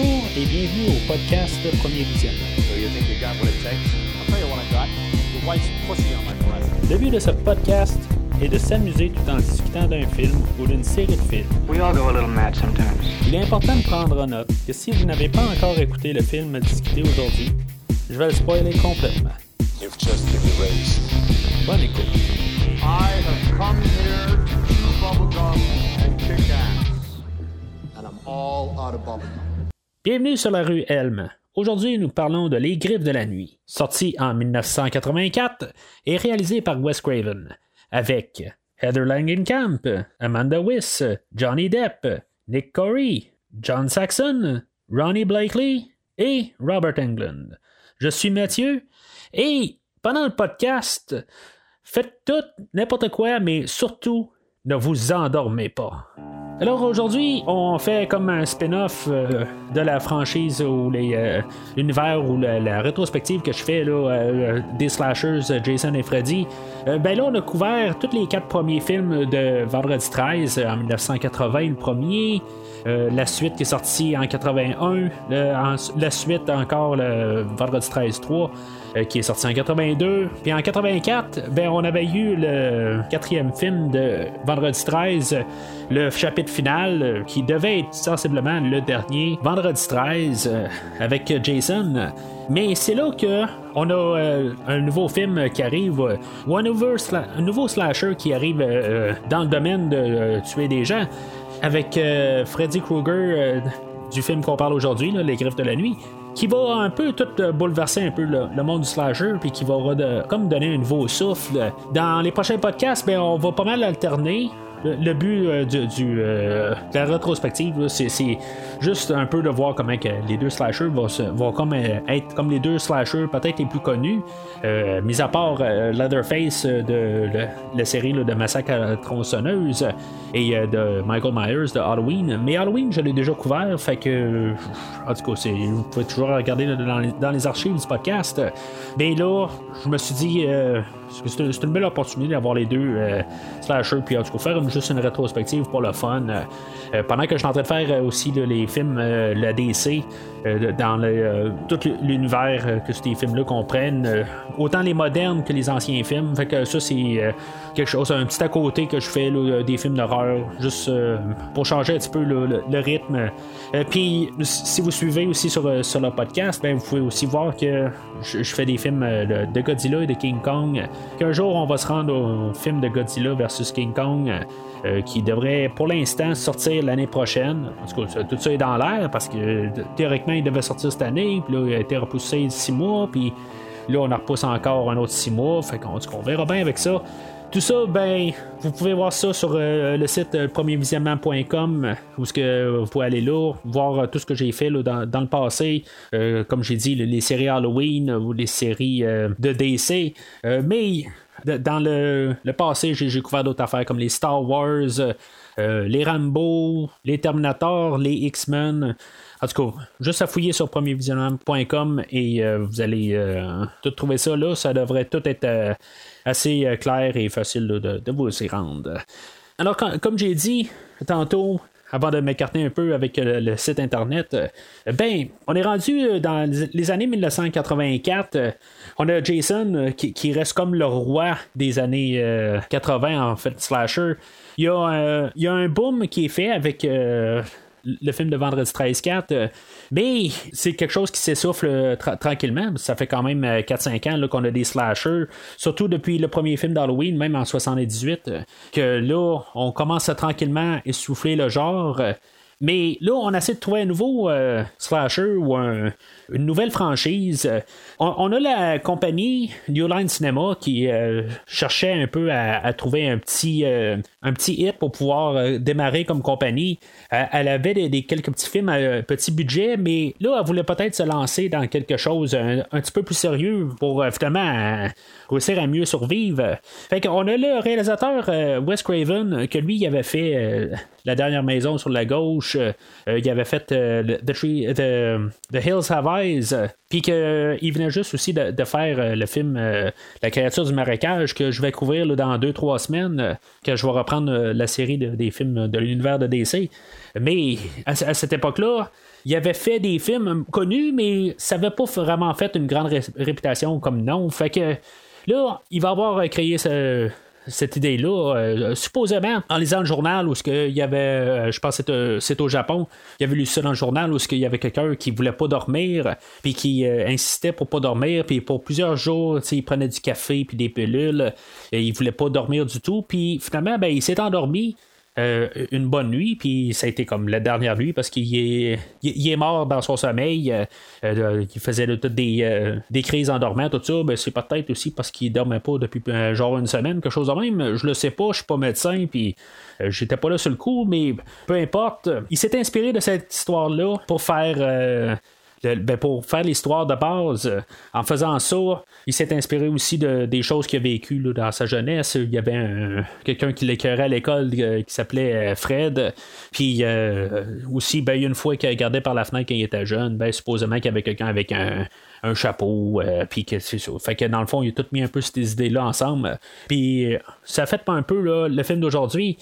Bonjour et bienvenue au podcast Premier Visionnement. Le but de ce podcast est de s'amuser tout en discutant d'un film ou d'une série de films. Il est important de prendre en note que si vous n'avez pas encore écouté le film à discuter aujourd'hui, je vais le spoiler complètement. Bonne écoute. I have come here to chew bubblegum and kick ass. And I'm all out of bubblegum. Bienvenue sur la rue Elm. Aujourd'hui, nous parlons de Les Griffes de la Nuit, sorti en 1984 et réalisé par Wes Craven, avec Heather Langenkamp, Amanda Wyss, Johnny Depp, Nick Corey, John Saxon, Ronnie Blakely et Robert Englund. Je suis Mathieu et pendant le podcast, faites tout, n'importe quoi, mais surtout, ne vous endormez pas. Alors aujourd'hui, on fait comme un spin-off euh, de la franchise ou euh, l'univers ou la, rétrospective que je fais là, euh, des slashers Jason et Freddy. ben là, on a couvert tous les quatre premiers films de Vendredi 13 en 1980, le premier. la suite qui est sortie en 81, le- en- la suite encore le Vendredi 13 3 euh, qui est sorti en 82. Puis en 84, ben, on avait eu le quatrième film de Vendredi 13, le chapitre final, euh, qui devait être sensiblement le dernier, Vendredi 13, euh, avec Jason. Mais c'est là que on a euh, un nouveau film qui arrive, euh, un nouveau, slasher qui arrive euh, dans le domaine de euh, tuer des gens, avec euh, Freddy Krueger euh, du film qu'on parle aujourd'hui, Les Griffes de la Nuit, qui va un peu tout euh, bouleverser un peu le, monde du slasher, puis qui va comme donner un nouveau souffle. Dans les prochains podcasts, ben, on va pas mal alterner. Le, but euh, euh, de la rétrospective, c'est, juste un peu de voir comment que les deux slashers vont, comme, euh, être comme les deux slashers peut-être les plus connus, mis à part Leatherface de la série de Massacre tronçonneuse et de Michael Myers de Halloween. Mais Halloween, je l'ai déjà couvert, fait que en tout cas, vous pouvez toujours regarder dans, les, dans les archives du podcast. Mais là, je me suis dit c'est, une belle opportunité d'avoir les deux euh, slashers, puis en tout cas, faire juste une rétrospective pour le fun. Euh, euh, pendant que je suis en train de faire euh, aussi les films, la DC, dans le, tout l'univers que ces films-là comprennent, autant les modernes que les anciens films. Fait que ça, c'est quelque chose, un petit à côté que je fais là, des films d'horreur, juste euh, pour changer un petit peu le, rythme. Euh, Puis, si vous suivez aussi sur, euh, sur le podcast, ben, vous pouvez aussi voir que je, fais des films euh, de, Godzilla et de King Kong. Qu'un jour, on va se rendre au film de Godzilla versus King Kong. euh, qui devrait pour l'instant sortir l'année prochaine. En tout cas, tout ça est dans l'air parce que théoriquement il devait sortir cette année, puis là il a été repoussé six mois, puis là on en repousse encore un autre six mois, fait qu'on on verra bien avec ça. Tout ça, ben, vous pouvez voir ça sur euh, le site euh, premiervisionnement.com où que vous pouvez aller là, voir euh, tout ce que j'ai fait là, dans, le passé, comme j'ai dit, le- les séries Halloween ou les séries de DC. Mais dans le, le passé, j'ai couvert d'autres affaires comme les Star Wars, les Rambo, les Terminator, les X-Men. En tout cas, juste à fouiller sur premiervisionnement.com et vous allez tout trouver ça là. Ça devrait tout être assez euh, clair et facile de, vous y rendre. Alors, comme j'ai dit tantôt, avant de m'écarter un peu avec euh, le site internet, euh, ben, on est rendu dans les années 1984. euh, on a Jason qui, reste comme le roi des années euh, 80 en fait, slasher. Il y, a, un boom qui est fait avec le film de Vendredi 13-4, euh, mais c'est quelque chose qui s'essouffle euh, tra- tranquillement. Ça fait quand même euh, 4-5 ans là, qu'on a des slashers, surtout depuis le premier film d'Halloween, même en 78, euh, que là, on commence à tranquillement essouffler le genre. euh, mais là, on essaie de trouver un nouveau euh, slasher ou un- une nouvelle franchise. Euh, On, a la compagnie New Line Cinema qui euh, cherchait un peu à, trouver un petit, euh, un petit hit pour pouvoir euh, démarrer comme compagnie. Euh, elle avait des, quelques petits films à euh, petit budget, mais là, elle voulait peut-être se lancer dans quelque chose un, petit peu plus sérieux pour finalement réussir à mieux survivre. Fait qu'on a le réalisateur Wes Craven, que lui, il avait fait La dernière maison sur la gauche, il avait fait The, The- Hills Have Eyes, puis qu'il venait juste aussi de, faire le film La créature du marécage que je vais couvrir dans deux trois semaines, que je vais reprendre reprendre la série des films de l'univers de DC. Mais à, cette époque-là, il avait fait des films connus, mais ça n'avait pas vraiment fait une grande réputation comme nom. Fait que là, il va avoir créé ce, cette idée-là, euh, supposément, en lisant le journal où il y avait, euh, je pense que c'est au Japon, il y avait lu ça dans le journal où il y avait quelqu'un qui voulait pas dormir, puis qui euh, insistait pour pas dormir, puis pour plusieurs jours, il prenait du café puis des pilules, et il voulait pas dormir du tout, puis finalement, ben, il s'est endormi. Euh, une bonne nuit, puis ça a été comme la dernière nuit parce qu'il est, il est mort dans son sommeil. Euh, euh, il faisait des, des crises en dormant, tout ça. Ben, c'est peut-être aussi parce qu'il dormait pas depuis genre une semaine, quelque chose de même. Je le sais pas, je suis pas médecin, puis j'étais pas là sur le coup, mais peu importe. Il s'est inspiré de cette histoire-là pour faire ben, pour faire l'histoire de base, euh, en faisant ça, il s'est inspiré aussi de, des choses qu'il a vécues dans sa jeunesse. Il y avait quelqu'un qui l'écœurait à l'école euh, qui s'appelait euh, Fred. Puis aussi, ben, une fois qu'il regardait par la fenêtre quand il était jeune, ben, supposément qu'il y avait quelqu'un avec un, chapeau, puis que c'est ça. Fait que dans le fond, il a tout mis un peu ces idées-là ensemble. Puis ça fait pas un peu le film d'aujourd'hui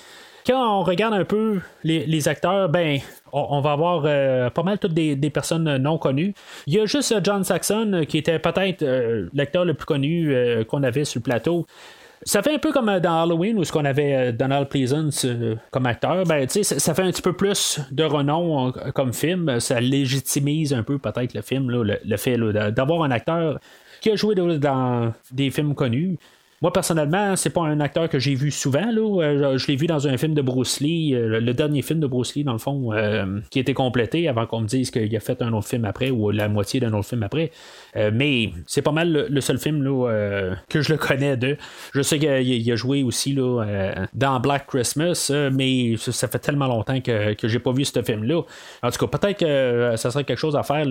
quand on regarde un peu les, acteurs, ben, on, va avoir euh, pas mal toutes des, personnes non connues. Il y a juste euh, John Saxon euh, qui était peut-être l'acteur le plus connu qu'on avait sur le plateau. Ça fait un peu comme dans Halloween où ce qu'on avait Donald Pleasance comme acteur. Ben, ça, fait un petit peu plus de renom comme film. Ça légitimise un peu peut-être le film, le, fait d'avoir un acteur qui a joué dans des films connus. Moi, personnellement, c'est pas un acteur que j'ai vu souvent. Euh, je l'ai vu dans un film de Bruce Lee, euh, le dernier film de Bruce Lee, dans le fond, euh, qui était complété avant qu'on me dise qu'il a fait un autre film après ou la moitié d'un autre film après. mais c'est pas mal le, seul film que je le connais de. Je sais qu'il a joué aussi dans Black Christmas, mais ça, fait tellement longtemps que, que j'ai pas vu ce film-là. En tout cas, peut-être que ça serait quelque chose à faire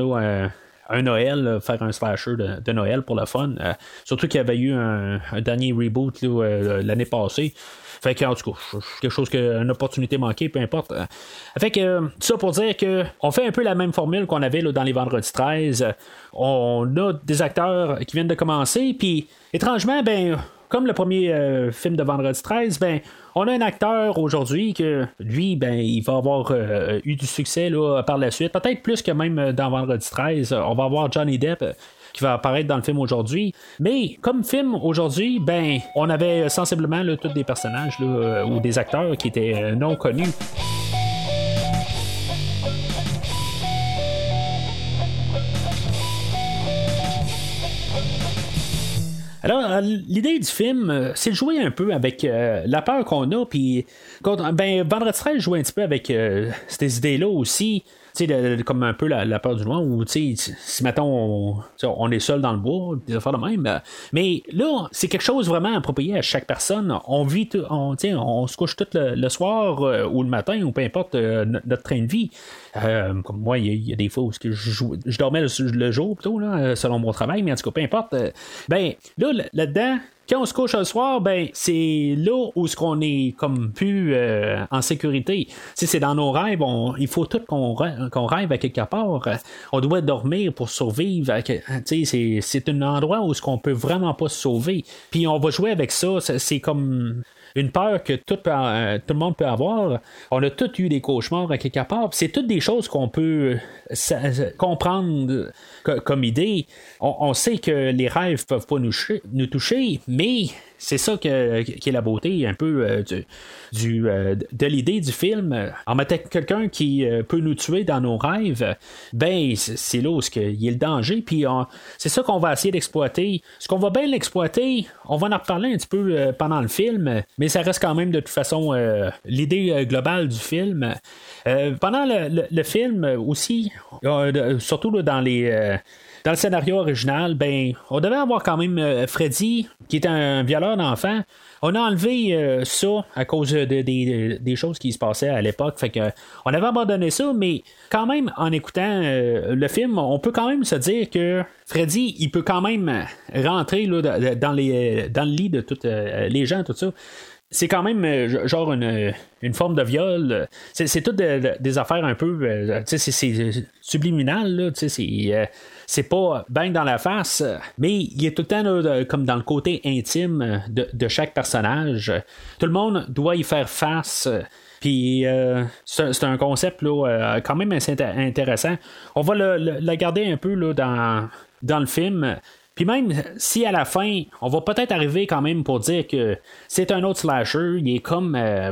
un Noël, faire un slasher de, Noël pour le fun. Euh, surtout qu'il y avait eu un, dernier reboot euh, l'année passée. Fait que, en tout cas, quelque chose que, une opportunité manquée, peu importe. Euh, fait que, ça pour dire que on fait un peu la même formule qu'on avait dans les vendredis 13. On a des acteurs qui viennent de commencer, puis étrangement, ben, comme le premier euh, film de Vendredi 13, ben, on a un acteur aujourd'hui que lui, ben, il va avoir euh, eu du succès là, par la suite, peut-être plus que même dans Vendredi 13. On va avoir Johnny Depp euh, qui va apparaître dans le film aujourd'hui. Mais comme film aujourd'hui, ben, on avait sensiblement tous des personnages ou des acteurs qui étaient non connus. Alors, euh, l'idée du film, euh, c'est de jouer un peu avec euh, la peur qu'on a, puis ben, Vendredi 13 joue un petit peu avec ces idées-là aussi comme un peu la, peur du noir, où si mettons on, est seul dans le bois, des affaires de même. Mais là, c'est quelque chose vraiment approprié à chaque personne. On vit, on, on se couche tout le, soir ou le matin, ou peu importe notre, train de vie. Comme moi, il y, a des fois où je, je, dormais le, jour plutôt, là, selon mon travail, mais en tout cas, peu importe. ben, là, là-dedans, quand on se couche le soir, ben c'est là où ce qu'on est comme plus euh, en sécurité. Si c'est dans nos rêves, il faut tout qu'on rêve, à quelque part. On doit dormir pour survivre. C'est un endroit où ce qu'on peut vraiment pas se sauver. Puis on va jouer avec ça. C'est comme une peur que tout, euh, tout, le monde peut avoir. On a tous eu des cauchemars à quelque part. C'est toutes des choses qu'on peut euh, comprendre comme idée. On, sait que les rêves peuvent pas nous toucher, mais c'est ça qui est la beauté un peu euh, du, euh, de l'idée du film. En mettant quelqu'un qui euh, peut nous tuer dans nos rêves, ben c'est là où il y a le danger. Puis c'est ça qu'on va essayer d'exploiter. Ce qu'on va bien l'exploiter, on va en reparler un petit peu pendant le film, mais ça reste quand même de toute façon l'idée globale du film. pendant le, film aussi, surtout dans les dans le scénario original, ben, on devait avoir quand même euh, Freddy, qui est un violeur d'enfants. On a enlevé euh, ça à cause des choses qui se passaient à l'époque. Fait que on avait abandonné ça, mais quand même, en écoutant euh, le film, on peut quand même se dire que Freddy, il peut quand même rentrer là, dans, les, dans le lit de tous les gens, tout ça. c'est quand même genre une, une, forme de viol. C'est, toutes des affaires un peu. Euh, c'est, c'est subliminal, là, c'est, c'est pas bang dans la face, mais il est tout le temps comme dans le côté intime de, chaque personnage. Tout le monde doit y faire face. Puis c'est, un concept là, quand même assez intéressant. On va le, garder un peu là, dans le film. Puis même si à la fin, on va peut-être arriver quand même pour dire que c'est un autre slasher, il est comme, euh,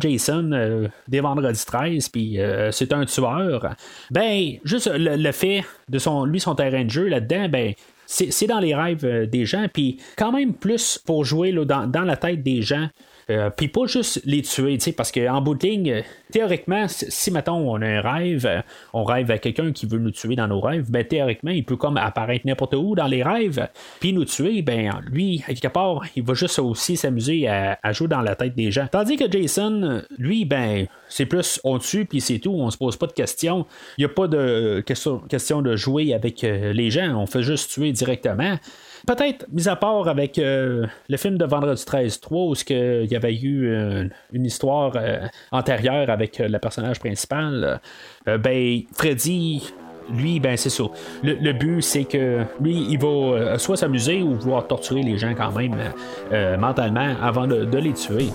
Jason euh, des Vendredi 13, puis euh, c'est un tueur, ben, juste le, fait de son, lui, son terrain de jeu là-dedans, ben, c'est dans les rêves des gens, puis quand même plus pour jouer là, dans, dans la tête des gens. Euh, puis pas juste les tuer, parce qu'en bout de ligne, théoriquement, si mettons on a un rêve, euh, on rêve à quelqu'un qui veut nous tuer dans nos rêves, ben théoriquement, il peut comme apparaître n'importe où dans les rêves, puis nous tuer, ben lui, quelque part, il va juste aussi s'amuser à, jouer dans la tête des gens. Tandis que Jason, lui, ben, c'est plus on tue, puis c'est tout, on se pose pas de questions. Il n'y a pas de question, question de jouer avec euh, les gens, on fait juste tuer directement. Peut-être, mis à part avec euh, le film de Vendredi 13-3, où il y avait eu euh, une histoire euh, antérieure avec le personnage principal, ben, Freddy, lui, ben c'est ça. Le, but, c'est que lui, il va soit s'amuser ou vouloir torturer les gens quand même mentalement avant de les tuer.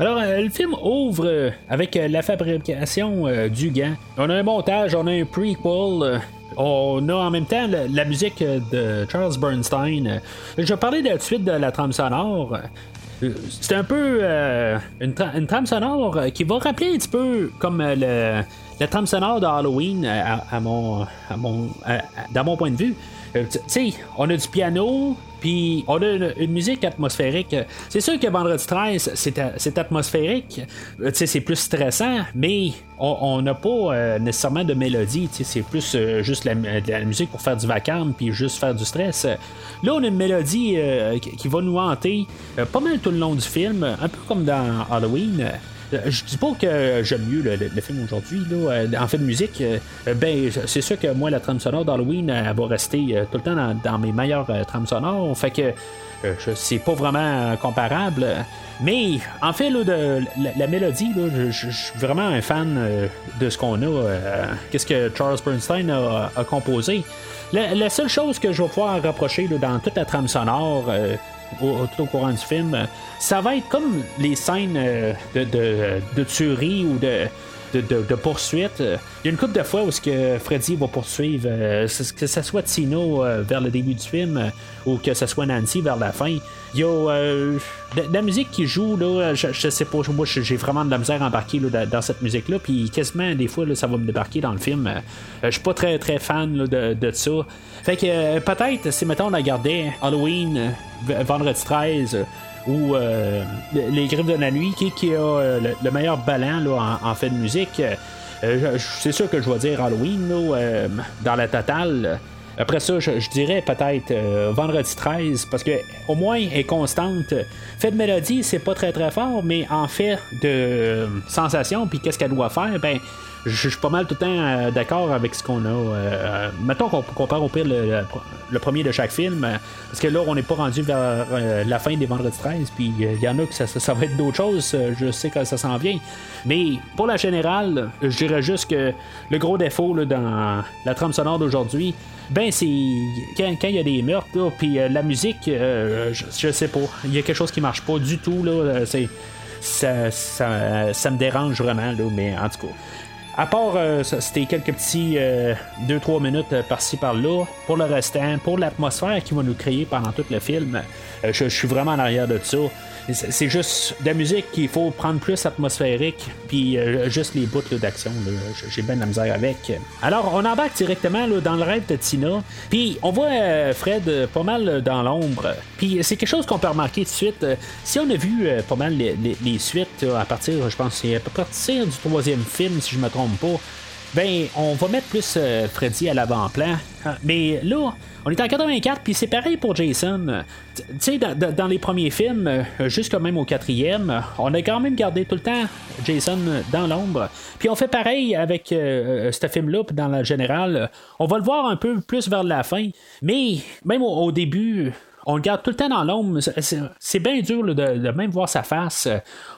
Alors, euh, le film ouvre euh, avec euh, la fabrication du gant. On a un montage, on a un prequel. On a en même temps la, musique de Charles Bernstein. Je vais parler de suite de la trame sonore. C'est un peu une, trame sonore qui va rappeler un petit peu comme le, la trame sonore de Halloween à, mon, à mon, dans mon point de vue. tu sais, on a du piano, puis on a une, musique atmosphérique. C'est sûr que Vendredi 13, c'est atmosphérique. Euh, c'est plus stressant, mais on n'a pas euh, nécessairement de mélodie. C'est plus euh, juste la, la, musique pour faire du vacarme puis juste faire du stress. Là, on a une mélodie qui va nous hanter pas mal tout le long du film, un peu comme dans Halloween. Euh, je dis pas que j'aime mieux le, film aujourd'hui. Euh, en fait de musique, euh, ben c'est sûr que moi la trame sonore d'Halloween elle va rester tout le temps dans, mes meilleures trames sonores. Fait que c'est pas vraiment comparable. Mais en fait, de, la, mélodie, je, suis vraiment un fan de ce qu'on a. Qu'est-ce que Charles Bernstein a, composé. La, seule chose que je vais pouvoir rapprocher dans toute la trame sonore, tout au courant du film, ça va être comme les scènes euh, de, de, de tuerie ou de, de, poursuite. Il y a une couple de fois où ce que Freddy va poursuivre, euh, que ce soit Tino euh, vers le début du film ou que ce soit Nancy vers la fin. Il y a la musique qui joue, là, je, sais pas, moi j'ai vraiment de la misère à embarquer dans cette musique-là, puis quasiment des fois ça va me débarquer dans le film. je suis pas très très fan de, de ça. Fait que peut-être si mettons on a gardé Halloween vendredi 13 ou euh, Les Griffes de la Nuit, qui, a euh, le, meilleur ballon en, fait de musique. Euh, c'est sûr que je vais dire Halloween dans la totale. Après ça, je, dirais peut-être Vendredi 13, parce que au moins elle est constante. Fait de mélodie, c'est pas très très fort, mais en fait de sensation, puis qu'est-ce qu'elle doit faire, ben je suis pas mal tout le temps euh, d'accord avec ce qu'on a. Euh, euh, mettons qu'on compare au pire le, premier de chaque film, parce que là, on n'est pas rendu vers la fin des Vendredis 13, puis il y en a que ça, va être d'autres choses, je sais que ça s'en vient. Mais pour la générale, je dirais juste que le gros défaut dans la trame sonore d'aujourd'hui, ben c'est quand, il y a des meurtres, puis la musique, je, sais pas, il y a quelque chose qui marche pas du tout, là, c'est ça, ça, ça, me dérange vraiment, là, mais en tout cas. À part, euh, c'était quelques petits 2-3 euh, minutes euh, par-ci par-là. Pour le restant, pour l'atmosphère qu'il va nous créer pendant tout le film, je, suis vraiment en arrière de ça. C'est juste de la musique qu'il faut prendre plus atmosphérique, puis juste les bouts d'action, j'ai bien de la misère avec. Alors, on embarque directement dans le rêve de Tina, puis on voit Fred pas mal dans l'ombre. Puis c'est quelque chose qu'on peut remarquer de suite. si on a vu pas mal les, suites à partir, je pense, c'est à partir du troisième film, si je me trompe pas. ben, on va mettre plus Freddy à l'avant-plan. Mais là, on est en 84, puis c'est pareil pour Jason. Tu sais, dans, les premiers films, jusqu'à même au quatrième, on a quand même gardé tout le temps Jason dans l'ombre. Puis on fait pareil avec ce film-là, dans la générale. On va le voir un peu plus vers la fin. Mais même au début, on le garde tout le temps dans l'ombre. C'est bien dur de, même voir sa face.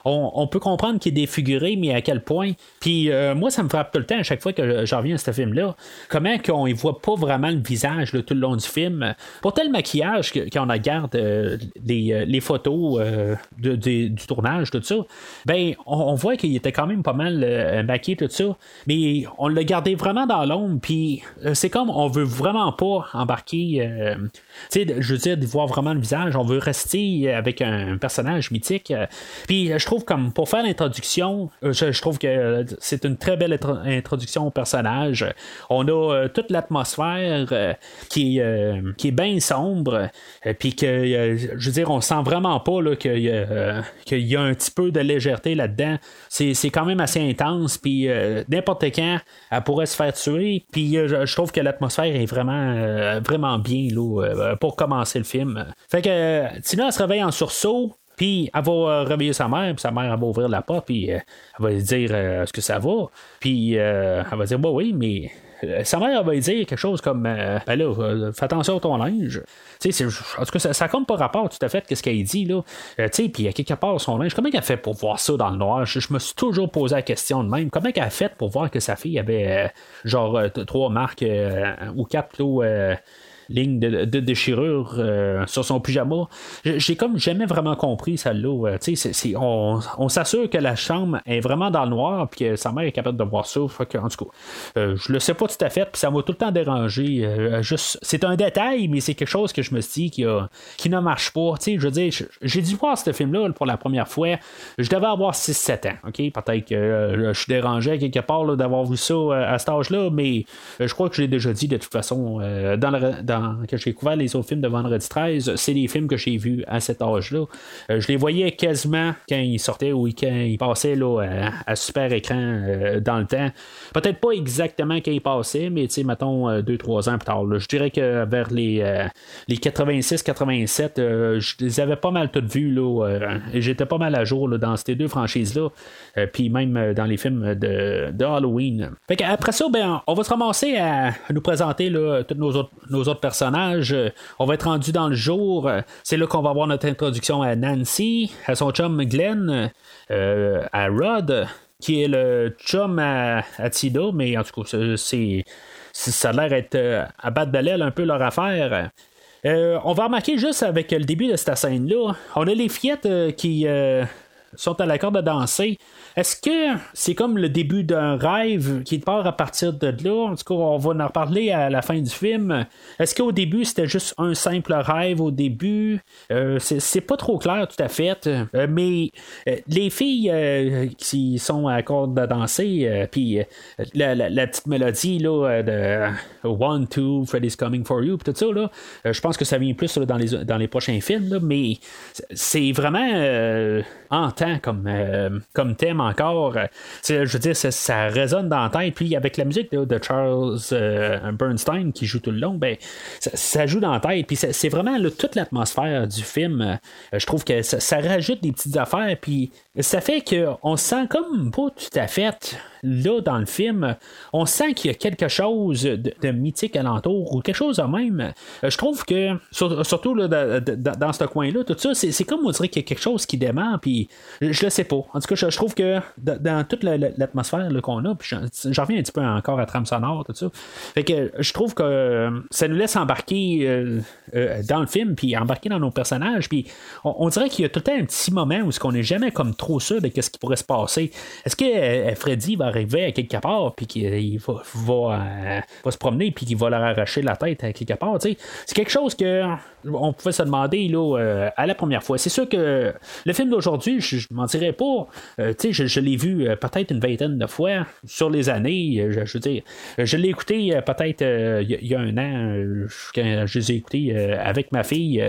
On, peut comprendre qu'il est défiguré, mais à quel point. Puis euh, moi, ça me frappe tout le temps à chaque fois que j'en reviens à ce film-là. Comment qu'on ne voit pas vraiment le visage tout le long du film. Pour tel maquillage, quand on regarde euh, euh, les, photos du tournage, tout ça, ben on, voit qu'il était quand même pas mal maquillé, tout ça. Mais on l'a gardé vraiment dans l'ombre. Puis c'est comme on veut vraiment pas embarquer. tu sais, je veux dire, voir vraiment le visage. On veut rester avec un personnage mythique. Puis je trouve comme pour faire l'introduction, euh, je, trouve que c'est une très belle introduction au personnage. On a euh, toute l'atmosphère euh, qui, est, qui est bien sombre. Puis que je veux dire, on sent vraiment pas qu'il y, a un petit peu de légèreté là-dedans. C'est, quand même assez intense. Puis n'importe quand, elle pourrait se faire tuer. Puis je, trouve que l'atmosphère est vraiment, vraiment bien là, pour commencer le film. Fait que Tina se réveille en sursaut. Puis elle va euh, réveiller sa mère, puis sa mère elle va ouvrir la porte, puis euh, elle va lui dire euh, est-ce que ça va Puis elle va dire bah oui, mais sa mère elle va lui dire quelque chose comme ben là, fais attention à ton linge. Tu en tout cas, ça, compte pas rapport tout à fait ce qu'elle dit là. sais, puis à quelque part son linge, comment elle a fait pour voir ça dans le noir? Je, me suis toujours posé la question de même. Comment elle a fait pour voir que sa fille avait genre trois marques ou quatre plutôt ligne de, déchirure euh, sur son pyjama. J'ai comme jamais vraiment compris celle-là. Euh, on, on s'assure que la chambre est vraiment dans le noir puis que sa mère est capable de voir ça. en tout cas, euh, je le sais pas tout à fait, puis ça m'a tout le temps dérangé. juste, c'est un détail, mais c'est quelque chose que je me suis dit qui, qui ne marche pas. je veux dire, j'ai dû voir ce film-là pour la première fois. Je devais avoir 6-7 ans. Peut-être que je suis dérangé quelque part d'avoir vu ça à cet âge-là, mais je crois que je l'ai déjà dit de toute façon dans, le, dans que j'ai découvert les autres films de Vendredi 13, c'est des films que j'ai vus à cet âge-là. Euh, je les voyais quasiment quand ils sortaient ou quand ils passaient là, à, super écran euh, dans le temps. Peut-être pas exactement quand ils passaient, mais tu sais, mettons 2-3 euh, ans plus tard. Je dirais que vers les, les 86-87, je les avais pas mal toutes vues. Là, j'étais pas mal à jour dans ces deux franchises-là. puis même dans les films de, Halloween. Après ça, ben, on va se ramasser à, nous présenter là, tous nos autres, nos autres personnages. On va être rendu dans le jour. C'est là qu'on va avoir notre introduction à Nancy, à son chum Glenn, euh, à Rod, qui est le chum à, Tida, mais en tout cas, ça a l'air d'être euh, à battre de l'aile un peu leur affaire. Euh, on va remarquer juste avec le début de cette scène-là, on a les fillettes qui sont à l'accord de danser. Est-ce que c'est comme le début d'un rêve qui part à partir de là? En tout cas, on va en reparler à la fin du film. Est-ce qu'au début, c'était juste un simple rêve au début? Euh, c'est pas trop clair tout à fait. Euh, mais euh, les filles qui sont à l'accord de danser, puis la, petite mélodie là, de One, Two, Freddy's Coming for You, tout ça, là, je pense que ça vient plus dans, les, dans les prochains films, mais c'est vraiment hantant comme, comme thème encore. Euh, je veux dire, ça, résonne dans la tête. Puis avec la musique de, Charles euh, Bernstein qui joue tout le long, ben, ça, joue dans la tête. Puis c'est vraiment toute l'atmosphère du film. Euh, je trouve que ça, rajoute des petites affaires. Puis ça fait qu'on se sent comme pas tout à fait là dans le film, on sent qu'il y a quelque chose de, mythique alentour ou quelque chose de même. je trouve que, surtout dans ce coin-là, tout ça, c'est comme on dirait qu'il y a quelque chose qui démarre, puis je le sais pas. En tout cas, je, trouve que dans toute l'atmosphère qu'on a, puis j'en reviens un petit peu encore à trame sonore, tout ça. Fait que je trouve que ça nous laisse embarquer euh, euh, dans le film, puis embarquer dans nos personnages, puis on, dirait qu'il y a tout un petit moment où ce qu'on n'est jamais comme trop sûr de ce qui pourrait se passer. Est-ce que euh, Freddy va arriver à quelque part, puis qu'il va, se promener, puis qu'il va leur arracher la tête à quelque part? C'est quelque chose que on pouvait se demander là, à la première fois. C'est sûr que le film d'aujourd'hui, je, ne m'en dirais pas. tu sais, je, l'ai vu peut-être une vingtaine de fois sur les années. Je, veux dire, je l'ai écouté peut-être il y, a un an quand je les ai écoutés avec ma fille.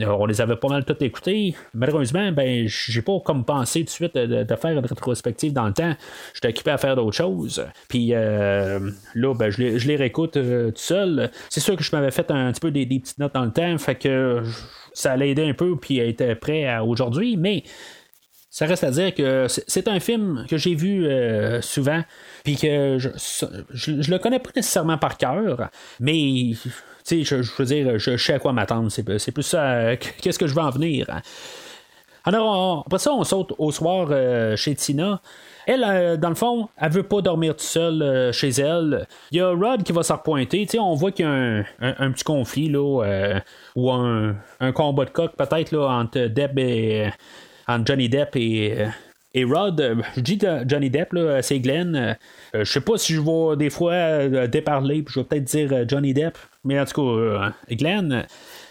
on les avait pas mal tous écoutés. Malheureusement, ben, j'ai pas comme pensé tout de suite de, faire une rétrospective dans le temps. J'étais occupé à faire d'autres choses. Puis là, ben, je les, je les réécoute tout seul. C'est sûr que je m'avais fait un petit peu des, petites notes dans le temps, fait que ça allait aider un peu, puis être prêt à aujourd'hui, mais ça reste à dire que c'est un film que j'ai vu euh, souvent, puis que je, je, le connais pas nécessairement par cœur, mais je, je veux dire, je, sais à quoi m'attendre. C'est plus ça, qu'est-ce que je veux en venir. Alors, après ça, on saute au soir euh, chez Tina. Elle, euh, dans le fond, elle veut pas dormir toute seule euh, chez elle. Il y a Rod qui va s'en repointer. on voit qu'il y a un, petit conflit là, ou un, combat de coq peut-être là, entre Depp et entre Johnny Depp et. Et Rod, je dis Johnny Depp, c'est Glenn. je sais pas si je vais des fois déparler, puis je vais peut-être dire Johnny Depp, mais en tout cas, Glenn,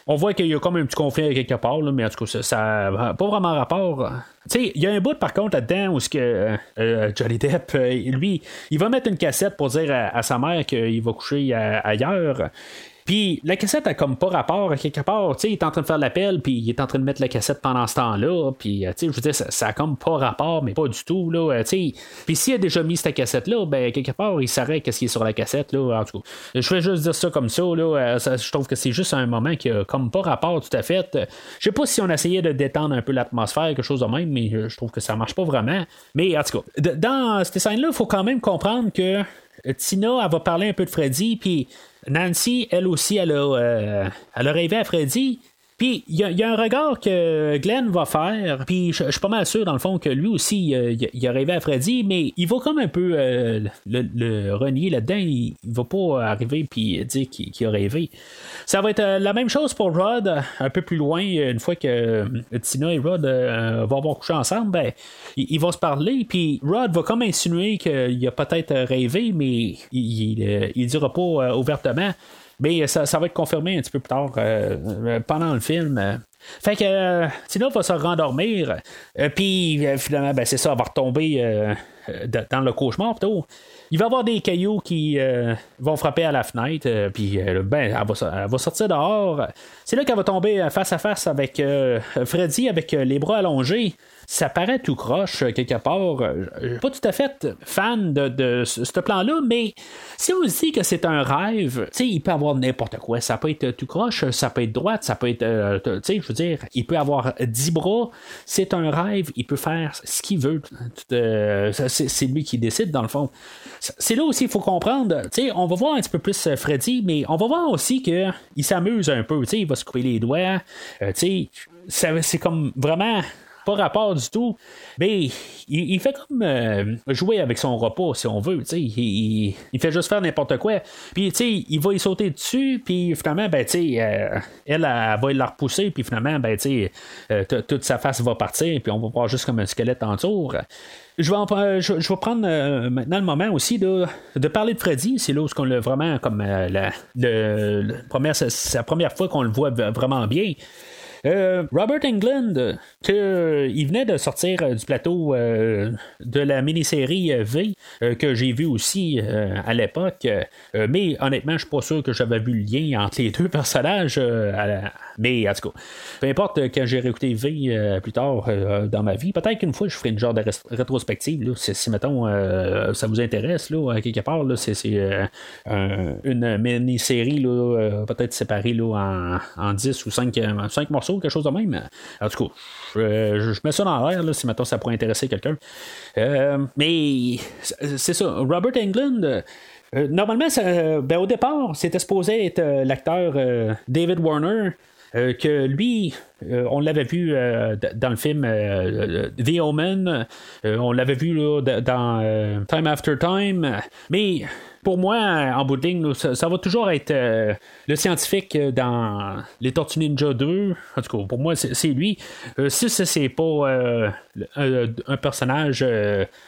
on voit qu'il y a comme un petit conflit quelque part, mais en tout cas, ça n'a pas vraiment rapport. Tu sais, il y a un bout par contre là-dedans où ce que euh, euh, Johnny Depp, euh, lui, il va mettre une cassette pour dire à sa mère qu'il va coucher ailleurs. Puis la cassette a comme pas rapport à quelque part. sais il est en train de faire l'appel, puis il est en train de mettre la cassette pendant ce temps-là. Puis, euh, je veux dire, ça, a comme pas rapport, mais pas du tout. Là, euh, puis s'il a déjà mis cette cassette-là, ben, quelque part, il saurait qu'est-ce qui est sur la cassette. Là, en tout cas, je vais juste dire ça comme ça. Là, euh, je trouve que c'est juste un moment qui a comme pas rapport tout à fait. Je sais pas si on essayait de détendre un peu l'atmosphère, quelque chose de même, mais je trouve que ça marche pas vraiment. Mais en tout cas, dans cette scène-là, il faut quand même comprendre que Tina, elle va parler un peu de Freddy, puis Nancy, elle aussi, elle a, euh, elle a rêvé à Freddy. Puis il y, a un regard que Glenn va faire, puis je suis pas mal sûr dans le fond que lui aussi il, a rêvé à Freddy, mais il va comme un peu euh, le, renier là-dedans, il, va pas arriver puis dire qu'il a rêvé. Ça va être euh, la même chose pour Rod, un peu plus loin, une fois que Tina et Rod vont avoir couché ensemble, ben ils, vont se parler, puis Rod va comme insinuer qu'il a peut-être rêvé, mais il, il, dira pas ouvertement. Mais ça, va être confirmé un petit peu plus tard euh, euh, pendant le film. Fait que euh, Tina va se rendormir. Puis finalement, ben, c'est ça, elle va retomber dans le cauchemar plutôt. Il va y avoir des cailloux qui vont frapper à la fenêtre, puis ben, elle va, va, sortir dehors. C'est là qu'elle va tomber face à face avec Freddy avec les bras allongés ça paraît tout croche euh, quelque part. Euh, pas tout à fait fan de, ce plan-là, mais si on dit que c'est un rêve, il peut avoir n'importe quoi. Ça peut être tout croche, ça peut être droite, ça peut être, euh, je veux dire, il peut avoir dix bras. C'est un rêve, il peut faire ce qu'il veut. c'est lui qui décide dans le fond. C'est là aussi, il faut comprendre. On va voir un petit peu plus Freddy, mais on va voir aussi qu'il s'amuse un peu. Il va se couper les doigts. c'est comme vraiment pas rapport du tout. Mais il, fait comme euh, jouer avec son repas, si on veut. Il, il, fait juste faire n'importe quoi. Puis il va y sauter dessus, puis finalement, ben, euh, elle, va la repousser, puis finalement, ben, euh, toute sa face va partir, puis on va voir juste comme un squelette en tour. Je vais, je, vais prendre maintenant le moment aussi de, de parler de Freddy. C'est là où on l'a vraiment comme la, première, première fois qu'on le voit vraiment bien. Euh, Robert England, que, il venait de sortir euh, du plateau euh, de la mini-série V, que j'ai vu aussi à l'époque. mais honnêtement, je suis pas sûr que j'avais vu le lien entre les deux personnages. Mais en tout cas, peu importe quand j'ai réécouté V plus tard dans ma vie, peut-être qu'une fois je ferai une genre de rétrospective. si, mettons, ça vous intéresse, là, quelque part, c'est, une mini-série peut-être séparée en, en 10 ou 5, 5 morceaux quelque chose de même. En tout cas, je, mets ça dans l'air si maintenant ça pourrait intéresser quelqu'un. Euh, mais c'est ça. Robert England. Euh, normalement, ben, au départ, c'était supposé être euh, l'acteur David Warner. que lui, on l'avait vu dans le film The Omen, on l'avait vu dans Time After Time, mais pour moi, en bout de ligne, ça, va toujours être euh, le scientifique dans les Tortues Ninja 2. En tout cas, pour moi, c'est lui. Euh, si c'est pas euh, un, personnage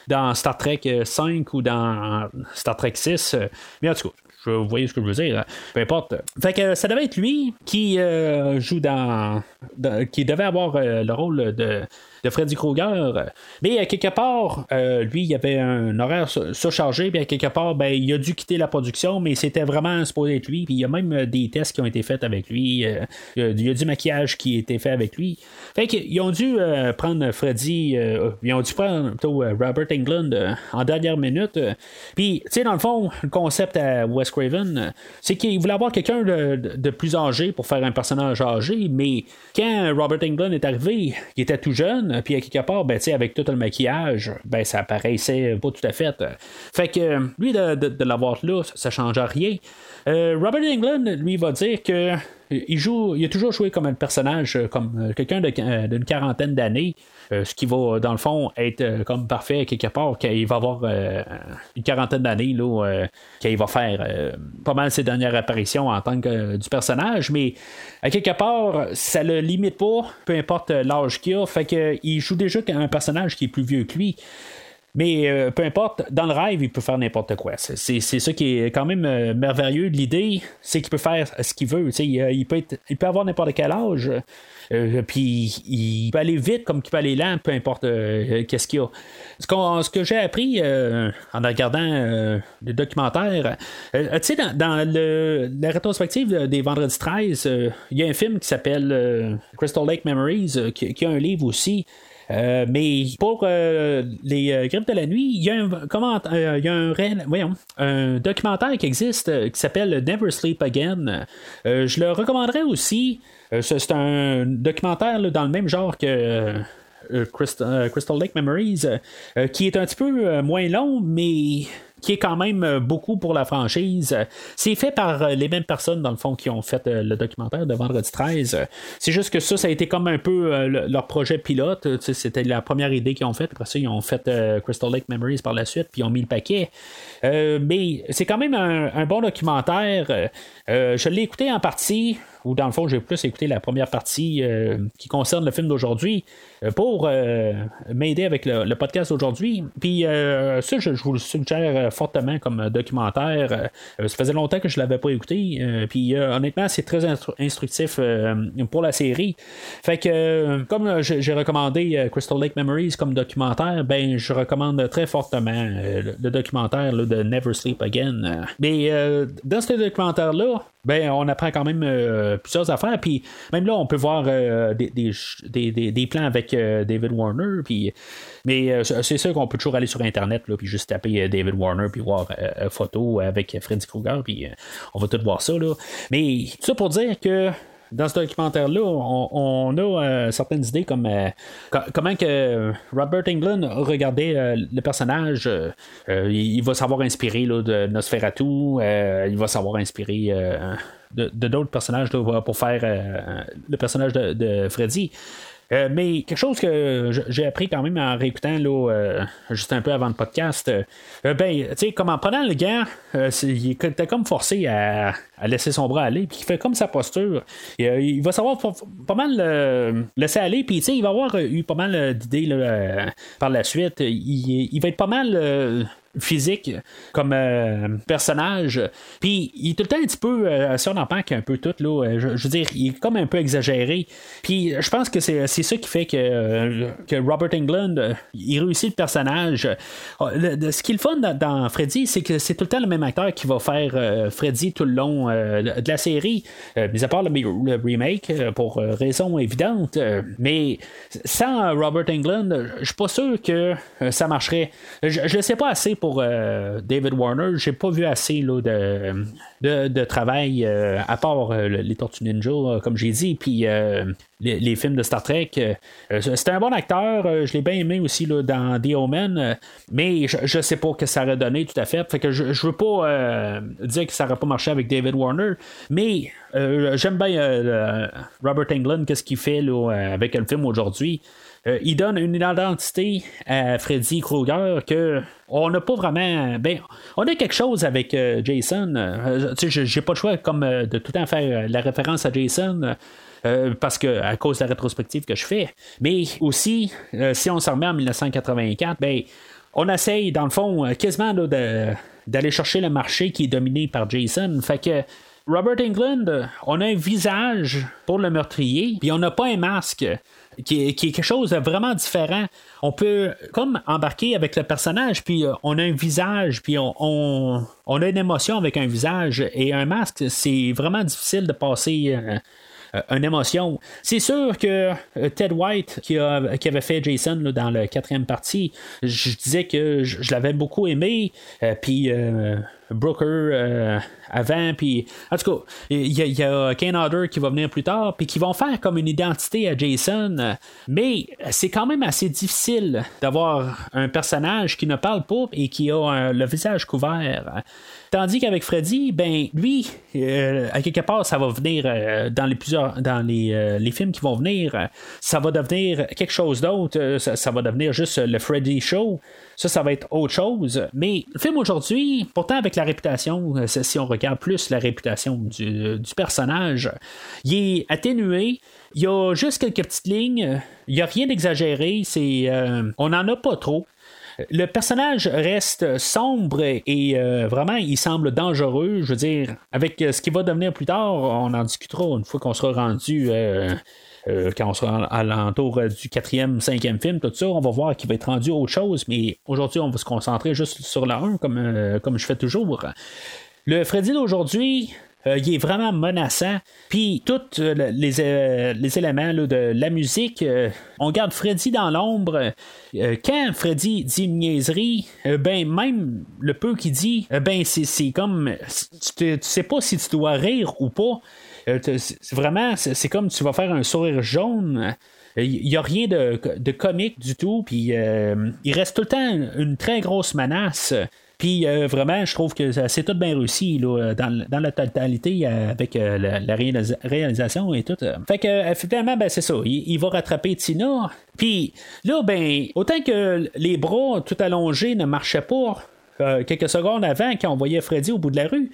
dans Star Trek 5 ou dans Star Trek 6, mais en tout cas, vous voyez ce que je veux dire. Hein. Peu importe. Fait que ça devait être lui qui joue dans, qui devait avoir le rôle de de Freddy Krueger. Mais à quelque part, euh, lui, il avait un horaire surchargé, puis à quelque part, ben, il a dû quitter la production, mais c'était vraiment supposé être lui. Puis il y a même euh, des tests qui ont été faits avec lui. Euh, il y a du maquillage qui a été fait avec lui. Fait qu'ils ont dû prendre Freddy, ils ont dû prendre plutôt Robert England en dernière minute. Puis, tu sais, dans le fond, le concept à Wes Craven, c'est qu'il voulait avoir quelqu'un de, plus âgé pour faire un personnage âgé, mais quand Robert England est arrivé, il était tout jeune, puis à quelque part, ben, avec tout le maquillage, ben, ça paraissait pas tout à fait. Fait que lui, de, l'avoir là, ça, ne change rien. Euh, Robert England, lui, va dire que il joue, il a toujours joué comme un personnage, comme quelqu'un d'une quarantaine d'années. Euh, ce qui va, dans le fond, être euh, comme parfait quelque part, qu'il va avoir euh, une quarantaine d'années, là, qu'il va faire pas mal ses dernières apparitions en tant que du personnage, mais à quelque part, ça le limite pas, peu importe l'âge qu'il a, fait qu'il joue déjà un personnage qui est plus vieux que lui. Mais peu importe, dans le rêve, il peut faire n'importe quoi. C'est, ça qui est quand même merveilleux de l'idée, c'est qu'il peut faire ce qu'il veut. Il, peut il peut avoir n'importe quel âge. Euh, puis il peut aller vite comme il peut aller lent, peu importe euh, qu'est-ce qu'il y a. Ce, que j'ai appris euh, en regardant le documentaire, tu sais, dans, le, la rétrospective des Vendredis 13, il y a un film qui s'appelle Crystal Lake Memories, qui, a un livre aussi. Mais pour les grippes de la nuit, il y a un, documentaire qui existe qui s'appelle Never Sleep Again. je le recommanderais aussi. Euh, c'est un documentaire dans le même genre que. Euh, euh, Crystal, Lake Memories, qui est un petit peu moins long, mais qui est quand même beaucoup pour la franchise. C'est fait par les mêmes personnes, dans le fond, qui ont fait le documentaire de Vendredi 13. C'est juste que ça, ça a été comme un peu leur projet pilote. C'était la première idée qu'ils ont faite. Après ça, ils ont fait Crystal Lake Memories par la suite, puis ils ont mis le paquet. mais c'est quand même un bon documentaire. je l'ai écouté en partie ou dans le fond, j'ai plus écouté la première partie euh, qui concerne le film d'aujourd'hui euh, pour euh, m'aider avec le, podcast d'aujourd'hui. Puis ça, je, vous le suggère fortement comme documentaire. ça faisait longtemps que je ne l'avais pas écouté. puis honnêtement, c'est très instructif pour la série. Fait que comme j'ai recommandé Crystal Lake Memories comme documentaire, ben je recommande très fortement le, documentaire de Never Sleep Again. Mais dans ce documentaire-là, ben on apprend quand même plusieurs affaires. Puis même là, on peut voir euh, des, des, plans avec euh, David Warner. Puis, mais euh, c'est sûr qu'on peut toujours aller sur Internet, là, puis juste taper David Warner, puis voir photo avec Freddy Krueger, puis on va tout voir ça. Là. Mais ça pour dire que dans ce documentaire-là, on, a euh, certaines idées comme euh, comment que Robert Englund regardait euh, le personnage. il va savoir inspirer de Nosferatu, il va savoir inspirer de, d'autres personnages pour faire le personnage de, Freddy. Euh, mais quelque chose que j'ai appris quand même en réécoutant là, euh, juste un peu avant le podcast, euh, ben, tu sais, comme en prenant le gant, il était comme forcé à, laisser son bras aller, puis il fait comme sa posture. il va savoir pas mal laisser aller, puis tu sais, il va avoir eu pas mal d'idées par la suite. Il, va être pas mal physique comme euh, personnage. Puis il est tout le temps un petit peu euh, sur un peu tout. Là, euh, je, veux dire, il est comme un peu exagéré. Puis je pense que c'est, ça qui fait que, que Robert England, il réussit le personnage. ce qui est le fun dans, Freddy, c'est que c'est tout le temps le même acteur qui va faire Freddy tout le long de la série. mis à part le, remake, pour raison évidente. mais sans Robert England, je suis pas sûr que ça marcherait. Je ne sais pas assez pour euh, David Warner, j'ai pas vu assez là, de, de, travail euh, à part euh, les Tortues Ninja, comme j'ai dit, puis les, films de Star Trek. C'était un bon acteur, je l'ai bien aimé aussi là, dans The Omen, mais je, je sais pas que ça aurait donné tout à fait. Fait que je, je veux pas dire que ça aurait pas marché avec David Warner, mais j'aime bien Robert Englund, qu'est-ce qu'il fait là, avec le film aujourd'hui. Euh, il donne une identité à Freddy Krueger que on n'a pas vraiment. Ben, on a quelque chose avec euh, Jason. Euh, j'ai pas le choix comme de tout le temps faire la référence à Jason. parce que à cause de la rétrospective que je fais. Mais aussi, si on se remet en 1984, ben on essaye, dans le fond, quasiment d'aller chercher le marché qui est dominé par Jason. Fait que Robert England, on a un visage pour le meurtrier, puis on n'a pas un masque. Qui est, quelque chose de vraiment différent. On peut comme embarquer avec le personnage, puis euh, on a un visage, puis on, on, a une émotion avec un visage et un masque. C'est vraiment difficile de passer euh, une émotion. C'est sûr que euh, Ted White, qui, avait fait Jason dans la quatrième partie, je disais que je, l'avais beaucoup aimé, euh, puis Brooker avant, puis en tout cas, il y, a Kane Hodder qui va venir plus tard, puis qui vont faire comme une identité à Jason, mais c'est quand même assez difficile d'avoir un personnage qui ne parle pas et qui a le visage couvert. Tandis qu'avec Freddy, ben lui, euh, à quelque part, ça va venir euh, dans euh, les, films qui vont venir, ça va devenir quelque chose d'autre, ça, va devenir juste le Freddy Show. Ça, ça va être autre chose. Mais le film aujourd'hui, pourtant avec la réputation, si on regarde plus la réputation du, du personnage, il est atténué. Il y a juste quelques petites lignes. Il n'y a rien d'exagéré. C'est, on n'en a pas trop. Le personnage reste sombre et euh, vraiment, il semble dangereux. Je veux dire, avec euh, ce qui va devenir plus tard, on en discutera une fois qu'on sera rendu. Euh, quand on sera à l'entour du quatrième, cinquième film, tout ça, on va voir qu'il va être rendu autre chose, mais aujourd'hui, on va se concentrer juste sur la 1, comme, comme je fais toujours. Le Freddy d'aujourd'hui, euh, il est vraiment menaçant. Puis tous euh, euh, les, éléments de la musique, on garde Freddy dans l'ombre. quand Freddy dit une niaiserie, ben même le peu qu'il dit, ben c'est comme tu, sais pas si tu dois rire ou pas. vraiment, c'est comme tu vas faire un sourire jaune. Il n'y a rien de, de, comique du tout, puis il reste tout le temps une très grosse menace. Puis euh, vraiment, je trouve que c'est tout bien réussi là, dans, dans, la totalité euh, avec euh, la, réalisation et tout. Fait que finalement, ben, c'est ça. Il, va rattraper Tina. Puis là, ben, autant que les bras tout allongés ne marchaient pas quelques secondes avant quand on voyait Freddy au bout de la rue.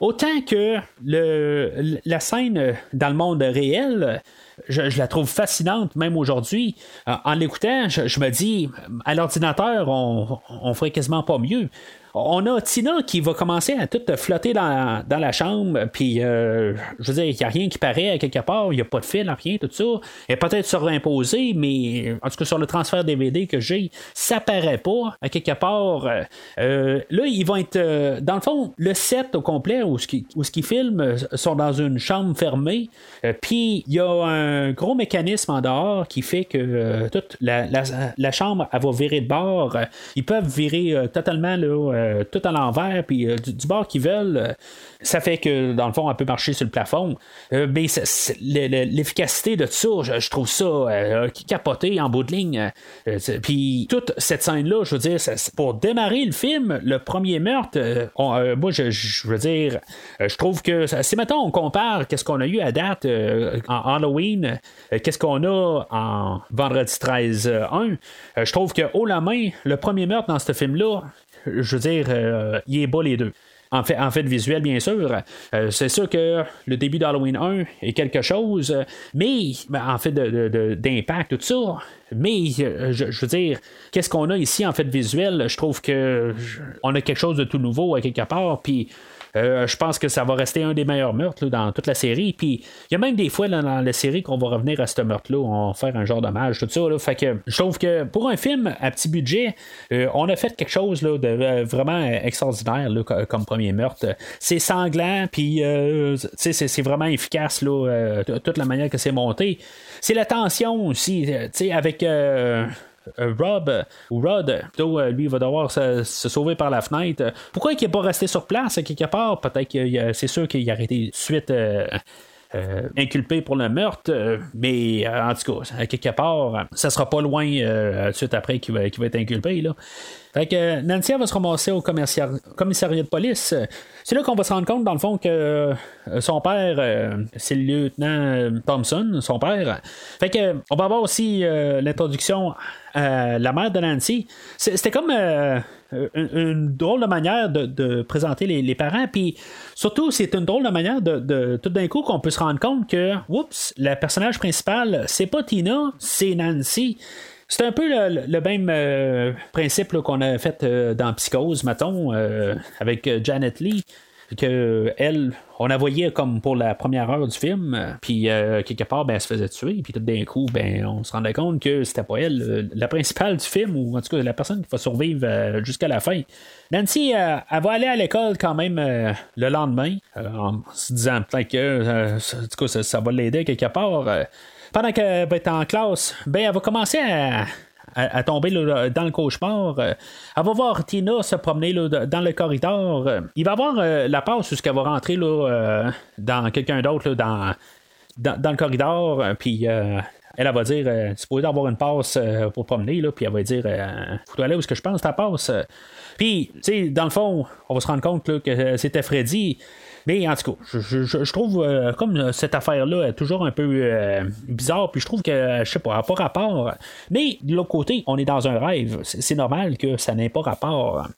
Autant que la scène dans le monde réel, je, la trouve fascinante, même aujourd'hui. en l'écoutant, je, me dis, à l'ordinateur, on, on ferait quasiment pas mieux on a Tina qui va commencer à tout flotter dans, la chambre, puis euh, je veux dire, il n'y a rien qui paraît à quelque part, il n'y a pas de fil, rien, tout ça. Elle est peut-être surimposée, mais en tout cas sur le transfert DVD que j'ai, ça paraît pas à quelque part. Euh, là, ils vont être, euh, dans le fond, le set au complet où ce qui, qui filment sont dans une chambre fermée, puis il y a un gros mécanisme en dehors qui fait que toute la, la, chambre, elle va virer de bord. Ils peuvent virer totalement là, euh, tout à l'envers, puis euh, du, bord qu'ils veulent. Euh, ça fait que, dans le fond, on peut marcher sur le plafond. mais l'efficacité de ça, je, trouve ça capoté en bout de ligne. puis toute cette scène-là, je veux dire, pour démarrer le film, le premier meurtre, moi, je, veux dire, je trouve que si maintenant on compare qu'est-ce qu'on a eu à date en Halloween, qu'est-ce qu'on a en vendredi 13 1, je trouve que haut la main, le premier meurtre dans ce film-là, je veux dire, euh, il est bas les deux. En fait, en fait, visuel, bien sûr. Euh, c'est sûr que le début d'Halloween 1 est quelque chose, mais ben, en fait, d'impact, tout ça. Mais je, veux dire, qu'est-ce qu'on a ici en fait visuel? Je trouve que on a quelque chose de tout nouveau à quelque part. Puis euh, je pense que ça va rester un des meilleurs meurtres dans toute la série. Puis il y a même des fois dans la série qu'on va revenir à ce meurtre-là, on va faire un genre d'hommage, tout ça. Fait que je trouve que pour un film à petit budget, euh, on a fait quelque chose de euh, vraiment extraordinaire comme premier meurtre. C'est sanglant, puis c'est vraiment efficace là, toute la manière que c'est monté. C'est la tension aussi, avec euh, Rob euh, ou Rod, plutôt, euh, lui, va devoir se, sauver par la fenêtre. Pourquoi il n'est pas resté sur place quelque part? Peut-être que c'est sûr qu'il a été suite. Inculpé pour le meurtre, mais en tout cas, à quelque part, ça sera pas loin tout de suite après qu'il va, va, être inculpé. Là. Fait que Nancy va se ramasser au commissariat de police. C'est là qu'on va se rendre compte, dans le fond, que euh, son père, euh, c'est le lieutenant Thompson, son père. Fait que on va avoir aussi euh, l'introduction à la mère de Nancy. C'était comme une, drôle de manière de, présenter les, parents. Puis surtout, c'est une drôle de manière de, tout d'un coup qu'on peut se rendre compte que, oups, le personnage principal, c'est pas Tina, c'est Nancy. C'est un peu le, même principe qu'on a fait dans Psychose, mettons, avec Janet Lee que elle, on la voyait comme pour la première heure du film, puis euh, quelque part, ben, elle se faisait tuer, puis tout d'un coup, ben, on se rendait compte que c'était pas elle, euh, la principale du film, ou en tout cas la personne qui va survivre euh, jusqu'à la fin. Nancy, elle va aller à l'école quand même le lendemain, en se disant peut-être que ça, ça, va l'aider quelque part. pendant qu'elle va en classe, ben, elle va commencer à à, tomber dans le cauchemar. Euh, elle va voir Tina se promener dans le corridor. Euh, il va avoir euh, la passe où elle va rentrer dans quelqu'un d'autre dans, le corridor. Puis elle, va dire tu pourrais avoir une passe pour promener, puis elle va dire faut aller où est-ce que je pense ta passe. Puis, tu sais, dans le fond, on va se rendre compte que c'était Freddy. Mais en tout cas, je, trouve euh, comme cette affaire-là est toujours un peu euh, bizarre, puis je trouve que, je sais pas, pas rapport. Mais de l'autre côté, on est dans un rêve. C'est normal que ça n'ait pas rapport.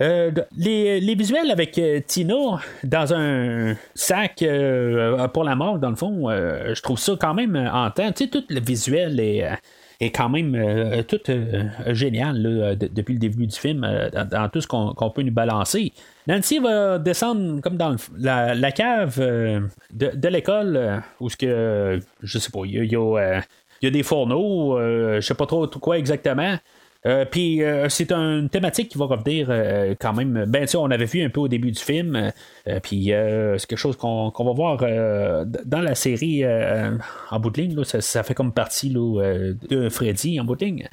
Euh, les, visuels avec Tina dans un sac pour la mort, dans le fond, je trouve ça quand même en temps. Tu sais, tout le visuel est est quand même euh, tout euh, génial depuis le début du film, euh, dans, tout ce qu'on peut nous balancer. Nancy va descendre comme dans la, cave de, l'école, où ce que, je sais pas, il y a, des fourneaux, je sais pas trop quoi exactement. Euh, puis euh, c'est une thématique qui va revenir euh, quand même. Ben, on avait vu un peu au début du film. puis c'est quelque chose qu'on va voir dans la série en bout de ligne. ça, fait comme partie de Freddy en bout de ligne.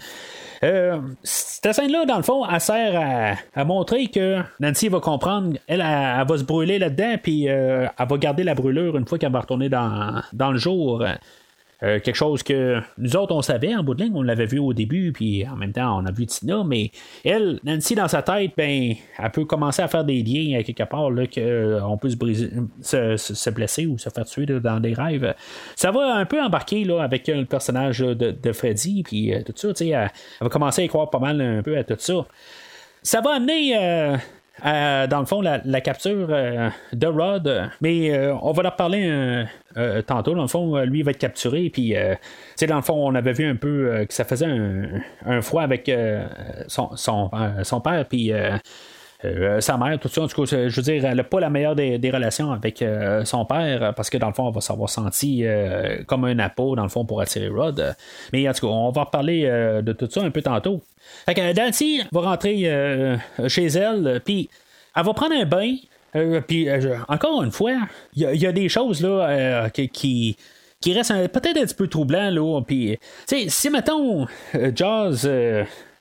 cette scène-là, dans le fond, elle sert à, montrer que Nancy va comprendre, elle, va se brûler là-dedans, puis elle va garder la brûlure une fois qu'elle va retourner dans le jour. Euh, quelque chose que nous autres, on savait en bout de ligne, on l'avait vu au début, puis en même temps, on a vu Tina, mais elle, Nancy, dans sa tête, ben, elle peut commencer à faire des liens quelque part, là, qu'on euh, peut se, briser, se, blesser ou se faire tuer dans des rêves. Ça va un peu embarquer là, avec le personnage de, Freddy, puis euh, tout ça, sais, elle, va commencer à y croire pas mal un peu à tout ça. Ça va amener. Dans le fond, la, capture de Rod. Mais on va leur parler euh, tantôt. Dans le fond, lui, va être capturé. Puis, euh, dans le fond, on avait vu un peu euh, que ça faisait un, froid avec son, père. Puis. Sa mère, tout ça, en tout cas, je veux dire, elle n'a pas la meilleure des, relations avec son père parce que dans le fond, elle va s'avoir senti comme un appôt, dans le fond, pour attirer Rod. Mais en tout cas, on va reparler de tout ça un peu tantôt. Fait que Nancy va rentrer chez elle, puis elle va prendre un bain, euh, puis, euh, encore une fois, il y, a des choses là, euh, qui, qui, restent peut-être un petit peu troublants. Là, puis, si, mettons, Jaws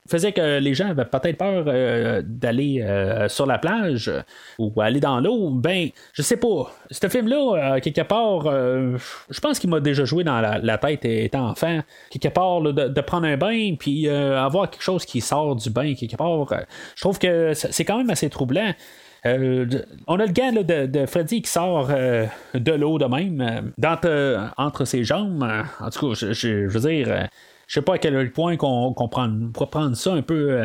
faisait que les gens avaient peut-être peur d'aller sur la plage ou aller dans l'eau, ben, je sais pas. Ce film-là, quelque part, je pense qu'il m'a déjà joué dans la, tête étant enfant. Quelque part, de, prendre un bain, puis avoir quelque chose qui sort du bain, quelque part, je trouve que c'est quand même assez troublant. Euh, on a le gars de, Freddy qui sort euh, de l'eau de même, euh, entre ses jambes. En tout cas, je, veux dire. Je sais pas à quel point qu'on pourrait prendre ça un peu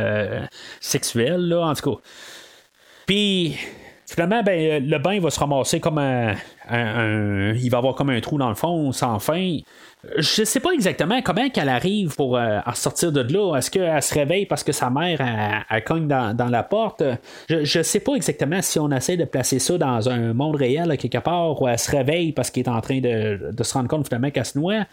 sexuel, là, en tout cas. Puis, finalement, ben, le bain va se ramasser comme un, Il va avoir comme un trou dans le fond, sans fin je sais pas exactement comment qu'elle arrive pour euh, sortir de là. Est-ce qu'elle se réveille parce que sa mère elle, cogne dans, la porte? Je, je sais pas exactement si on essaie de placer ça dans un monde réel quelque part où elle se réveille parce qu'elle est en train de, se rendre compte finalement qu'elle se noie.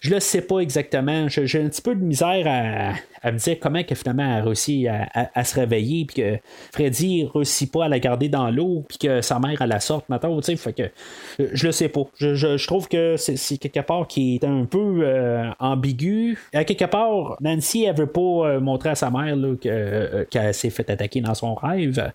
Je le sais pas exactement. J'ai un petit peu de misère à, me dire comment finalement elle a réussi à, se réveiller, puis que Freddy réussit pas à la garder dans l'eau, puis que sa mère à la sorte maintenant. Fait que je le sais pas. Je, trouve que c'est quelque part qui est un peu euh, ambigu. À quelque part, Nancy elle veut pas euh, montrer à sa mère euh, qu'elle s'est fait attaquer dans son rêve,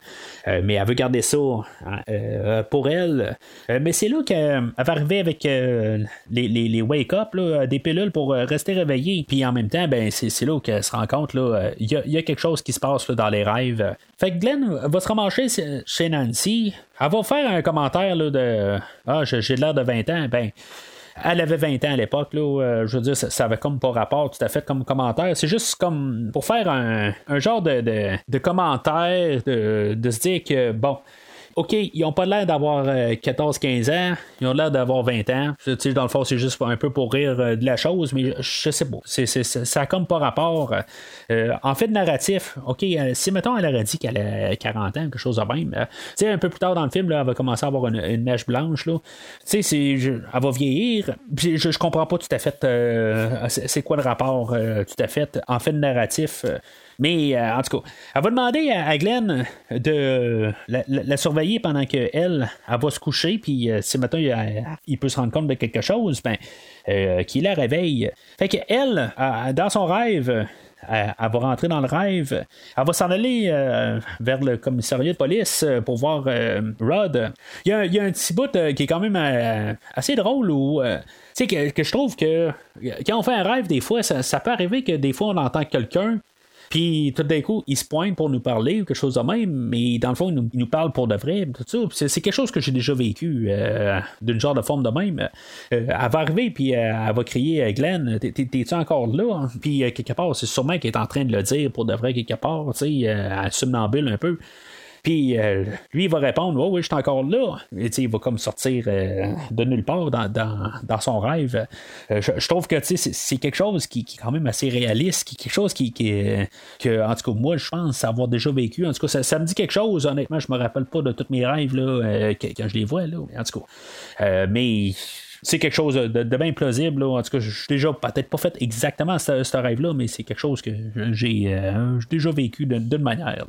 mais elle veut garder ça hein, pour elle. mais c'est là qu'elle va arriver avec les, les, wake-up, des pilules pour euh, rester réveillé. Puis en même temps, ben, c'est là qu'elle se compte, euh, il y, a quelque chose qui se passe dans les rêves. Fait que Glenn va se ramasser chez Nancy. Elle va faire un commentaire là, de Ah, j'ai l'air de 20 ans. Ben, elle avait 20 ans à l'époque, euh, je veux dire, ça, avait comme pas rapport tout à fait comme commentaire. C'est juste comme pour faire un, genre de, commentaire, de, se dire que, bon, OK, ils ont pas l'air d'avoir 14-15 ans, ils ont l'air d'avoir 20 ans. dans le fond, c'est juste un peu pour rire de la chose, mais je sais pas. ça a comme pas rapport. en fait, narratif, OK, si mettons elle aurait dit qu'elle a 40 ans, quelque chose de même, tu sais, un peu plus tard dans le film, là, elle va commencer à avoir une, mèche blanche, là. Tu sais, elle va vieillir. je, je comprends pas tout à fait c'est quoi le rapport tout à fait en fait narratif. Mais en tout cas, elle va demander à, Glenn de la, surveiller pendant qu'elle elle, va se coucher, puis si maintenant il, peut se rendre compte de quelque chose, ben, qu'il la réveille. Fait qu'elle, dans son rêve, elle, va rentrer dans le rêve. Elle va s'en aller euh, vers le commissariat de police euh, pour voir euh, Rod. Il y, a, un petit bout qui est quand même assez drôle où. que, que je trouve que quand on fait un rêve, des fois, ça peut arriver que des fois on entend quelqu'un puis tout d'un coup, il se pointe pour nous parler ou quelque chose de même, mais dans le fond, il nous, parle pour de vrai. Tout ça. C'est, quelque chose que j'ai déjà vécu euh, d'une genre de forme de même. Euh, elle va arriver, puis euh, elle va crier Glenn, t'es-tu encore là? Puis quelque part, c'est sûrement qu'elle est en train de le dire pour de vrai quelque part, tu sais, elle somnambule un peu. Puis euh, lui, il va répondre Oh, oui, je suis encore là. Et, il va comme sortir euh, de nulle part dans, son rêve. Euh, je, trouve que c'est quelque chose qui, est quand même assez réaliste, qui, quelque chose qui, que, en tout cas, moi, je pense avoir déjà vécu. En tout cas, ça, me dit quelque chose. Honnêtement, je me rappelle pas de tous mes rêves là, quand je les vois. Là, en tout cas. mais c'est quelque chose de, bien plausible. En tout cas, je suis déjà peut-être pas fait exactement ce, rêve-là, mais c'est quelque chose que j'ai déjà vécu d'une manière.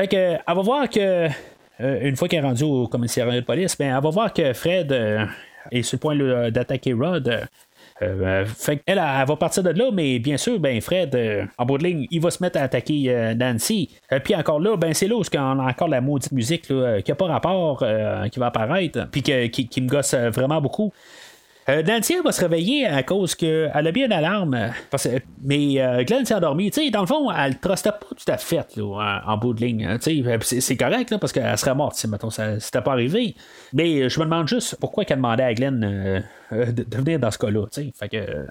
Fait que, elle va voir que, euh, une fois qu'elle est rendue au commissariat de police, ben, elle va voir que Fred euh, est sur le point d'attaquer Rod. Euh, fait qu'elle, elle, va partir de là, mais bien sûr, ben Fred, en bout de ligne, il va se mettre à attaquer Nancy. puis encore là, ben c'est là où on a encore la maudite musique qui n'a pas rapport, qui va apparaître, puis qui, qui, me gosse vraiment beaucoup. Euh, Nancy va se réveiller à cause qu'elle a bien une alarme. mais euh, Glenn s'est endormi. dans le fond, elle ne trustait pas tout à fait en, bout de ligne. Hein, c'est correct parce qu'elle serait morte si mettons, ça n'était pas arrivé. Mais je me demande juste pourquoi elle demandait à Glenn euh, de, venir dans ce cas-là. Fait que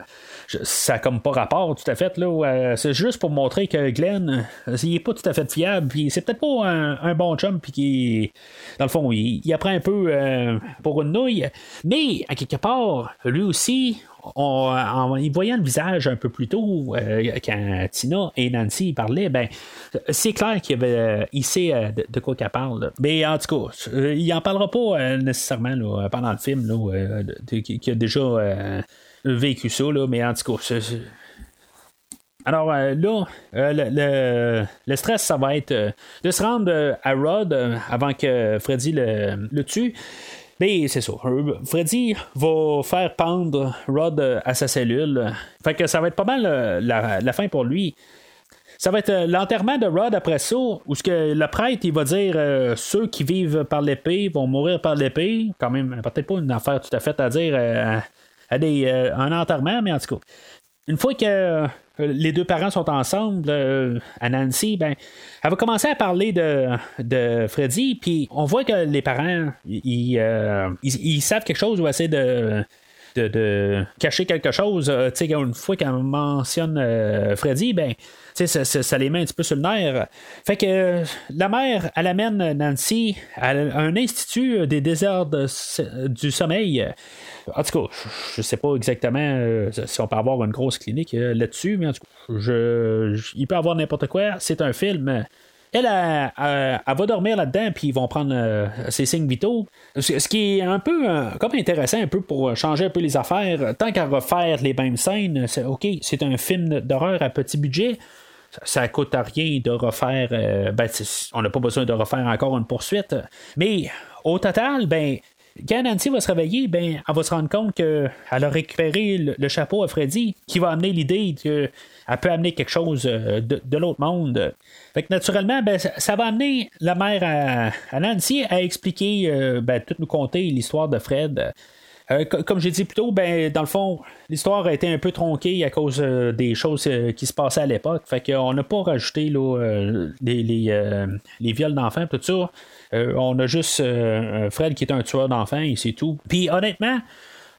ça n'a comme pas rapport tout à fait. Là, c'est juste pour montrer que Glenn, il est pas tout à fait fiable. Puis c'est peut-être pas un, bon chum. Puis qui, dans le fond, il, il apprend un peu pour une nouille. Mais à quelque part, lui aussi, en voyant le visage un peu plus tôt, euh, quand Tina et Nancy parlaient, ben, c'est clair qu'il sait euh, de, quoi qu'elle parle. Mais en tout cas, il en parlera pas euh, nécessairement pendant le film, là, qui, a déjà vécu ça, mais en tout cas, alors là, le, stress, ça va être de se rendre à Rod avant que Freddy le, le tue. Mais c'est ça. Freddy va faire pendre Rod à sa cellule. Fait que ça va être pas mal euh, la, fin pour lui. Ça va être euh, l'enterrement de Rod après ça, où ce que le prêtre il va dire euh, ceux qui vivent par l'épée vont mourir par l'épée. Quand même, peut-être pas une affaire tout à fait à dire à des, un enterrement, mais en tout cas. Une fois que les deux parents sont ensemble, à Nancy, ben, elle va commencer à parler de, de Freddy, puis on voit que les parents, ils, euh, savent quelque chose ou essaient de, de, cacher quelque chose. Euh, une fois qu'elle mentionne euh, Freddy, ben, ça, ça, les met un petit peu sur le nerf. Fait que la mère, elle amène Nancy à un institut des déserts du sommeil. En tout cas, je sais pas exactement si on peut avoir une grosse clinique là-dessus, mais en tout cas, je, il peut avoir n'importe quoi. C'est un film. Elle, elle, va dormir là-dedans, puis ils vont prendre euh, ses signes vitaux. Ce, qui est un peu euh, comme intéressant, un peu pour changer un peu les affaires. Tant qu'à refaire les mêmes scènes, c'est OK, c'est un film d'horreur à petit budget. Ça, ne coûte à rien de refaire. Euh, ben, on n'a pas besoin de refaire encore une poursuite. Mais au total, ben, quand Nancy va se réveiller, ben, elle va se rendre compte qu'elle a récupéré le, chapeau à Freddy, qui va amener l'idée qu'elle peut amener quelque chose euh, de, l'autre monde. Fait que naturellement, ben, ça, va amener la mère à, Nancy à expliquer, euh, ben, tout nous conter l'histoire de Fred. Euh, comme j'ai dit plus tôt, ben, dans le fond, l'histoire a été un peu tronquée à cause des choses qui se passaient à l'époque. Fait qu'on n'a pas rajouté les, viols d'enfants, tout ça. Euh, on a juste euh, Fred qui est un tueur d'enfants et c'est tout. Puis honnêtement,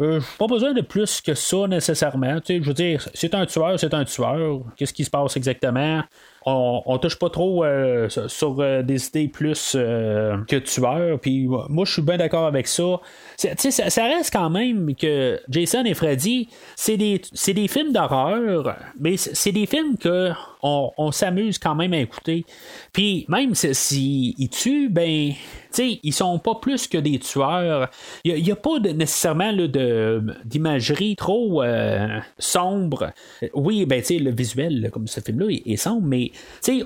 euh, pas besoin de plus que ça nécessairement. je veux dire, c'est un tueur, c'est un tueur. Qu'est-ce qui se passe exactement? On, touche pas trop sur des idées plus que tueurs. Puis moi, je suis bien d'accord avec ça. Ça, ça reste quand même que Jason et Freddy, c'est des, des films d'horreur, mais c'est des films que on, s'amuse quand même à écouter. Puis même s'ils si, tuent, ben, sais, ils sont pas plus que des tueurs. Il n'y a, pas nécessairement d'imagerie trop euh, sombre. Oui, ben, le visuel, comme ce film-là, est, sombre, mais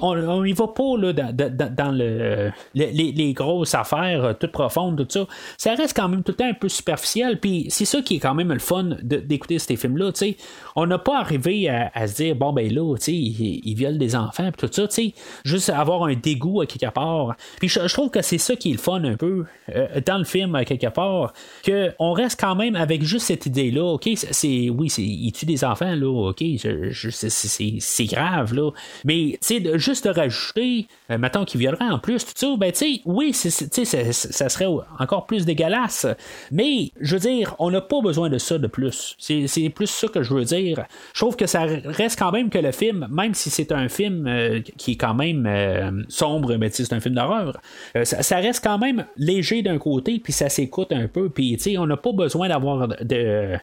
on y va pas là, dans, le, les, grosses affaires euh, toutes profondes, tout ça. Ça reste quand même tout le temps un peu superficiel. Puis c'est ça qui est quand même le fun d'écouter ces films-là. On n'a pas arrivé à, se dire, bon, ben là, ils, ils violent des enfants, tout ça. Juste avoir un dégoût à quelque part. Puis je, trouve que c'est ça qui est le fun un peu euh, dans le film, à quelque part, qu'on reste quand même avec juste cette idée-là. OK, c'est oui, il tue des enfants, là, OK, c'est grave, là. Mais juste de rajouter, euh, mettons qu'il violerait en plus, tout ça, ben, tu sais, oui, ça, ça serait encore plus dégueulasse. Mais, je veux dire, on n'a pas besoin de ça de plus. C'est plus ça que je veux dire. Je trouve que ça reste quand même que le film, même si c'est un film euh, qui est quand même euh, sombre, mais c'est un film d'horreur, euh, ça, reste quand même léger d'un côté, puis ça s'écoute un peu, puis on n'a pas besoin d'avoir de,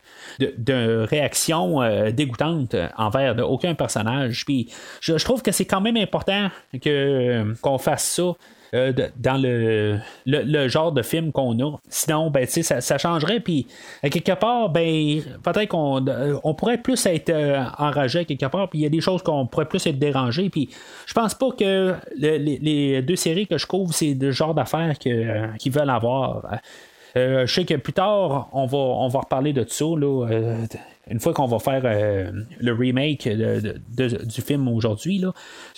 réaction dégoûtante envers aucun personnage. Puis je, je trouve que c'est quand même important que qu'on fasse ça. Euh, dans le, le, genre de film qu'on a. Sinon, ben, ça, ça changerait. Puis, à quelque part, ben, peut-être qu'on euh, on pourrait plus être euh, enragé quelque part. Puis, il y a des choses qu'on pourrait plus être dérangé. Puis, je pense pas que les, deux séries que je couvre, c'est le genre d'affaires qu'ils veulent avoir. je sais que plus tard, on va, on va reparler de ça. Là, une fois qu'on va faire euh, le remake du film aujourd'hui,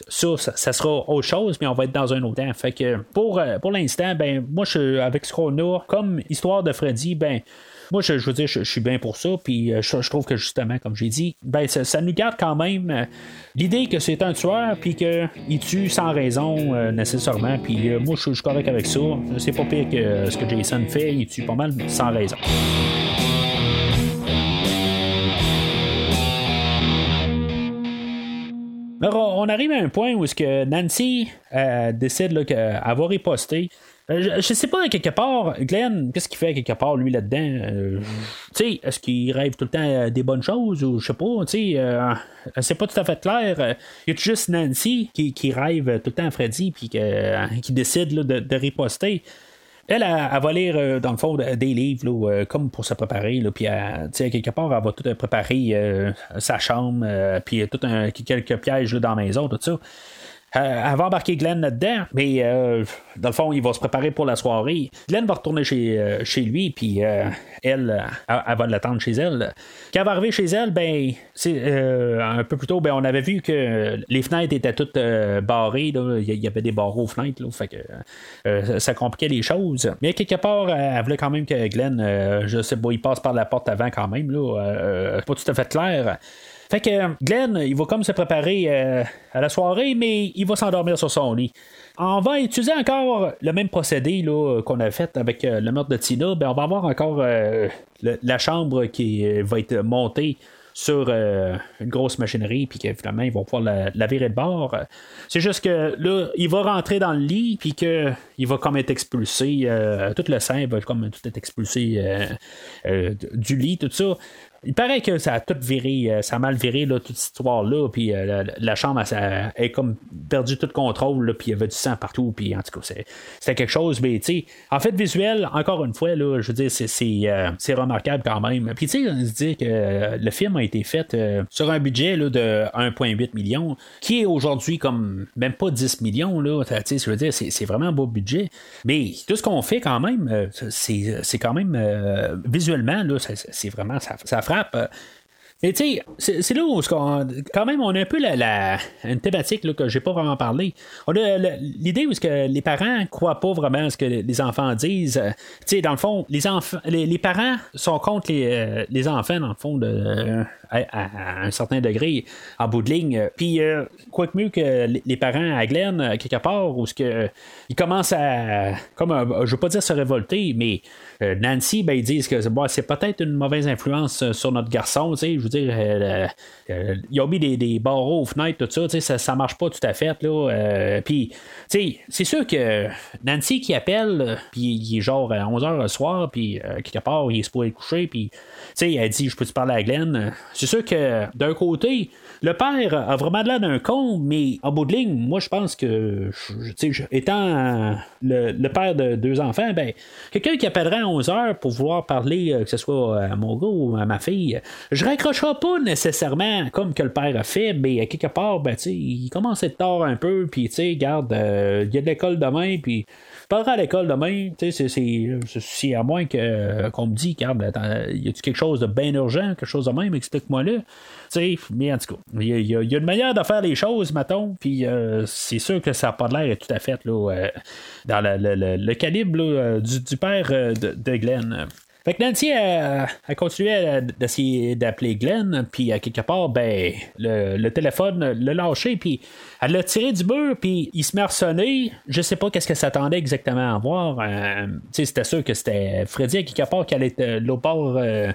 ça, ça, sera autre chose, mais on va être dans un autre temps. Fait que pour, euh, pour l'instant, ben moi je avec ce qu'on a comme histoire de Freddy, ben moi, je, veux dire, je, suis bien pour ça. Puis euh, je, trouve que justement, comme j'ai dit, ben ça, nous garde quand même l'idée que c'est un tueur, puis qu'il tue sans raison nécessairement. Puis moi, je suis correct avec ça. C'est pas pire que ce que Jason fait. Il tue pas mal sans raison. On arrive à un point où Nancy euh, décide qu'elle va riposter. Euh, je, je, sais pas, quelque part, Glenn, qu'est-ce qu'il fait quelque part, lui, là-dedans? Euh, tu sais, est-ce qu'il rêve tout le temps des bonnes choses ou je sais pas, tu sais, c'est pas tout à fait clair. Il y a juste Nancy qui, rêve tout le temps à Freddy puis qui décide de, de riposter? Elle, elle, va lire, euh, dans le fond, des livres, euh, comme pour se préparer. Là, puis, quelque part, elle va tout préparer euh, sa chambre, puis tout un, quelques pièges dans la maison, tout ça. Euh, elle va embarquer Glenn là-dedans, mais euh, dans le fond, il va se préparer pour la soirée. Glenn va retourner chez, euh, chez lui, puis elle, elle, va l'attendre chez elle. Quand elle va arriver chez elle, ben, un peu plus tôt, ben, on avait vu que les fenêtres étaient toutes barrées. Il y avait des barreaux aux fenêtres, là, fait que ça compliquait les choses. Mais quelque part, elle voulait quand même que Glenn, je sais pas, il passe par la porte avant quand même, là, pas tout à fait clair. Fait que Glenn, il va comme se préparer euh, à la soirée, mais il va s'endormir sur son lit. On va utiliser encore le même procédé qu'on a fait avec euh, le meurtre de Tina. Ben, on va avoir encore euh, la chambre qui va être montée sur une grosse machinerie, puis qu'évidemment, ils vont pouvoir la, virer de bord. C'est juste que là, il va rentrer dans le lit, puis qu'il va comme être expulsé. tout le sein va comme tout être expulsé du lit, tout ça. Il paraît que ça a tout viré, euh, ça a mal viré là, toute cette histoire-là, puis euh, la, chambre a, comme perdu tout contrôle, puis il y avait du sang partout, puis en tout cas, c'était quelque chose, mais tu sais, en fait, visuel, encore une fois, là, je veux dire, euh, c'est, remarquable quand même. Puis tu sais, on se dit que le film a été fait sur un budget là, de 1,8 million, qui est aujourd'hui comme même pas 10 millions, là, tu sais, je veux dire, c'est, vraiment un beau budget, mais tout ce qu'on fait quand même, c'est, quand même, visuellement, là, c'est, vraiment, ça, ça frappe. Mais tu sais, c'est là où quand même on a un peu la, une thématique là, que j'ai pas vraiment parlé. On a l'idée où que les parents croient pas vraiment ce que les enfants disent. Tu sais, dans le fond, les parents sont contre les, euh, les, enfants dans le fond à, un certain degré en bout de ligne. Puis euh, quoi que mieux que les parents à Glenn quelque part où ce que ils commencent à comme je veux pas dire se révolter, mais euh, Nancy, ben, ils disent que c'est peut-être une mauvaise influence sur notre garçon. Je veux dire, ils ont mis des, barreaux aux fenêtres, tout ça, ça, ça marche pas tout à fait. Puis, c'est sûr que Nancy qui appelle, puis il est genre à 11h le soir, puis quelque part, il est supposé coucher, puis, elle dit, je peux te parler à Glenn? C'est sûr que d'un côté, le père a vraiment l'air d'un con, mais en bout de ligne, moi je pense que, étant le, père de deux enfants, ben, quelqu'un qui appellerait à 11 heures pour vouloir parler, euh, que ce soit à mon gars ou à ma fille, je raccrocherai pas nécessairement comme que le père a fait, mais quelque part, ben, il commence à être tard un peu, puis tu sais, euh, il y a de l'école demain, puis parlerai à l'école demain. C'est à moins qu'on me dise, regarde, y a-tu quelque chose de bien urgent, quelque chose de même, explique-moi Mais en tout cas, il y, a, une manière de faire les choses, mettons, puis euh, c'est sûr que ça n'a pas l'air tout à fait là, euh, dans le, calibre du, père euh, de, de Glenn. Fait que Nancy a, continué d'essayer d'appeler Glenn, puis à quelque part, ben, le, téléphone l'a lâché, puis elle l'a tiré du mur, puis il se met à sonner. Je sais pas qu'est-ce qu'elle s'attendait exactement à voir. Euh, c'était sûr que c'était Freddy à quelque part allait être l'autre bord. Euh,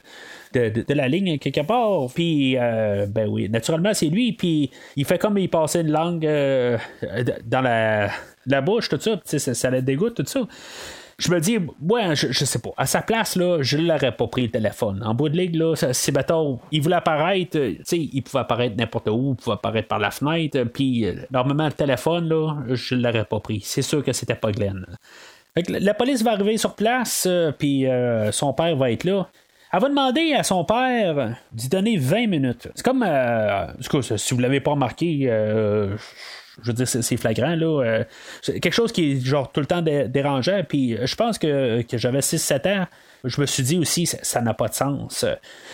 de, la ligne quelque part. Puis, euh, ben oui, naturellement, c'est lui. Puis, il fait comme il passait une langue dans la, la, bouche, tout ça. Ça, ça le dégoûte, tout ça je me dis, ouais, je, sais pas. À sa place, là, je l'aurais pas pris le téléphone. En bout de ligue, là, si bateau, il voulait apparaître, tu sais, il pouvait apparaître n'importe où, il pouvait apparaître par la fenêtre, puis euh, normalement, le téléphone, là, je l'aurais pas pris. C'est sûr que c'était pas Glenn. la police va arriver sur place, euh, puis euh, son père va être là. Elle va demander à son père d'y donner 20 minutes. C'est comme, euh, si vous l'avez pas remarqué, je veux dire, c'est flagrant, là. Euh, quelque chose qui est genre tout le temps dérangeant. Puis je pense que, j'avais 6-7 ans. Je me suis dit aussi, ça n'a pas de sens.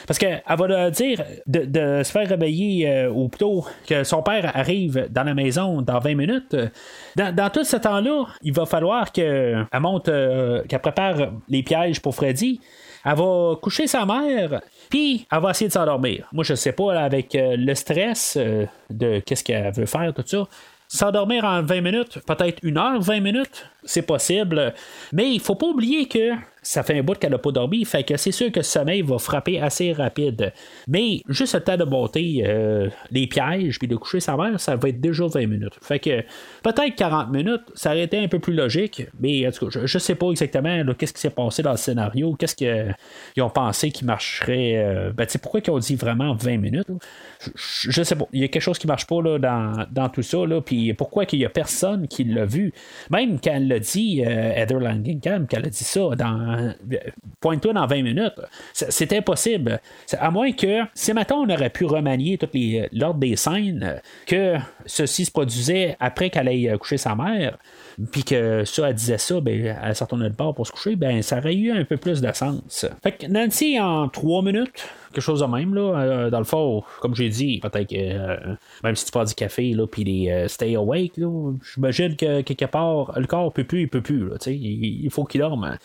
Parce qu'elle va dire de, se faire réveiller, euh, ou plutôt que son père arrive dans la maison dans 20 minutes. Dans, tout ce temps-là, il va falloir qu'elle monte, euh, qu'elle prépare les pièges pour Freddy. Elle va coucher sa mère, puis elle va essayer de s'endormir. Moi, je sais pas, avec le stress de qu'est-ce qu'elle veut faire, tout ça. S'endormir en 20 minutes, peut-être une heure, 20 minutes, c'est possible. Mais il faut pas oublier que ça fait un bout qu'elle n'a pas dormi, fait que c'est sûr que ce sommeil va frapper assez rapide. Mais juste le temps de monter euh, les pièges puis de coucher sa mère, ça va être déjà 20 minutes. Fait que peut-être 40 minutes, ça aurait été un peu plus logique, mais en tout cas, je, ne sais pas exactement qu'est-ce qui s'est passé dans le scénario, qu'est-ce qu'ils ont pensé qui marcherait. Euh, ben, pourquoi ils ont dit vraiment 20 minutes? Je, je, sais pas. Il y a quelque chose qui marche pas là, dans, tout ça, puis pourquoi qu'il y a personne qui l'a vu? Même quand elle l'a dit, euh, Heather Langenkamp, qu'elle a dit ça dans pointe-toi dans 20 minutes. C'est impossible. À moins que, si maintenant on aurait pu remanier toutes les l'ordre des scènes, que ceci se produisait après qu'elle ait couché sa mère, puis que ça, elle disait ça, ben, elle s'en de bord pour se coucher, ben, ça aurait eu un peu plus de sens. Fait que Nancy, en 3 minutes, quelque chose de même, là, euh, dans le fond, comme j'ai dit, peut-être que euh, même si tu prends du café, là, puis des euh, stay awake, j'imagine que quelque part, le corps peut plus, il peut plus, là, il, il faut qu'il dorme.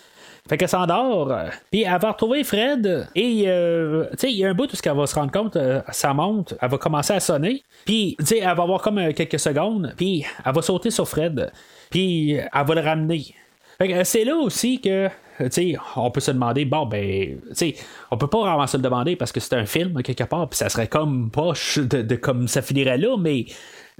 Fait qu'elle s'endort. Puis elle va retrouver Fred. Et, euh, tu sais, il y a un bout où elle va se rendre compte, euh, ça monte, elle va commencer à sonner. Puis, tu sais, elle va avoir comme euh, quelques secondes. Puis, elle va sauter sur Fred. Puis, elle va le ramener. Fait que c'est là aussi que sais, on peut se demander, bon, ben, sais, on peut pas vraiment se le demander parce que c'est un film, quelque part, puis ça serait comme poche de, de, comme ça finirait là, mais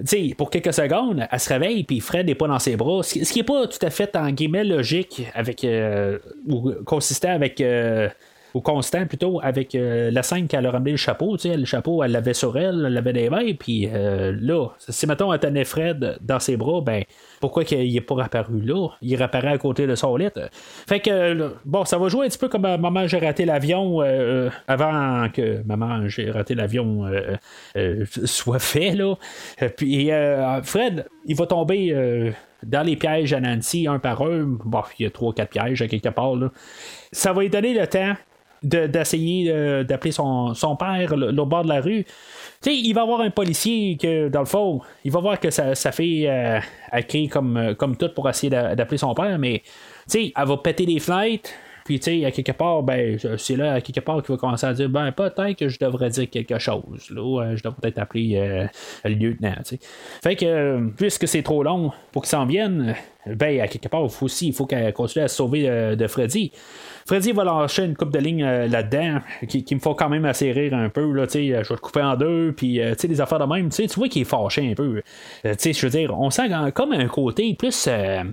sais, pour quelques secondes, elle se réveille, puis Fred n'est pas dans ses bras. Ce qui n'est pas tout à fait, en guillemets, logique avec. Euh, ou consistant avec. Euh, ou constant plutôt avec euh, la scène qu'elle a ramené le chapeau. Tu sais, le chapeau, elle l'avait sur elle, elle l'avait des mains, puis là, si mettons elle tenait Fred dans ses bras, ben pourquoi il n'est pas apparu là? Il réapparaît à côté de son lit. Fait que, bon, ça va jouer un petit peu comme euh, Maman, j'ai raté l'avion euh, euh, avant que Maman, j'ai raté l'avion soit fait, là. Puis, Fred, il va tomber dans les pièges à Nancy, un par un. Bon, il y a trois, quatre pièges à quelque part, là. Ça va lui donner le temps d'essayer d'appeler son, père au bord de la rue. Il va avoir un policier que, dans le fond, il va voir que sa, fille euh, a créé comme, euh, comme tout pour essayer d'appeler son père, mais elle va péter les fenêtres. Puis, tu sais, à quelque part, ben, c'est là, à quelque part, qu'il va commencer à dire, ben, peut-être que je devrais dire quelque chose. Là, euh, je devrais peut-être appeler le lieutenant, tu. Fait que, puisque c'est trop long pour qu'il s'en vienne, ben, à quelque part, aussi, il faut qu'elle continue à se sauver de Freddy. Freddy va lâcher une coupe de ligne là-dedans qui, me font quand même assez rire un peu. Là, je vais te couper en deux, puis des affaires de même. Tu vois qu'il est fâché un peu. je veux dire, on sent comme un côté plus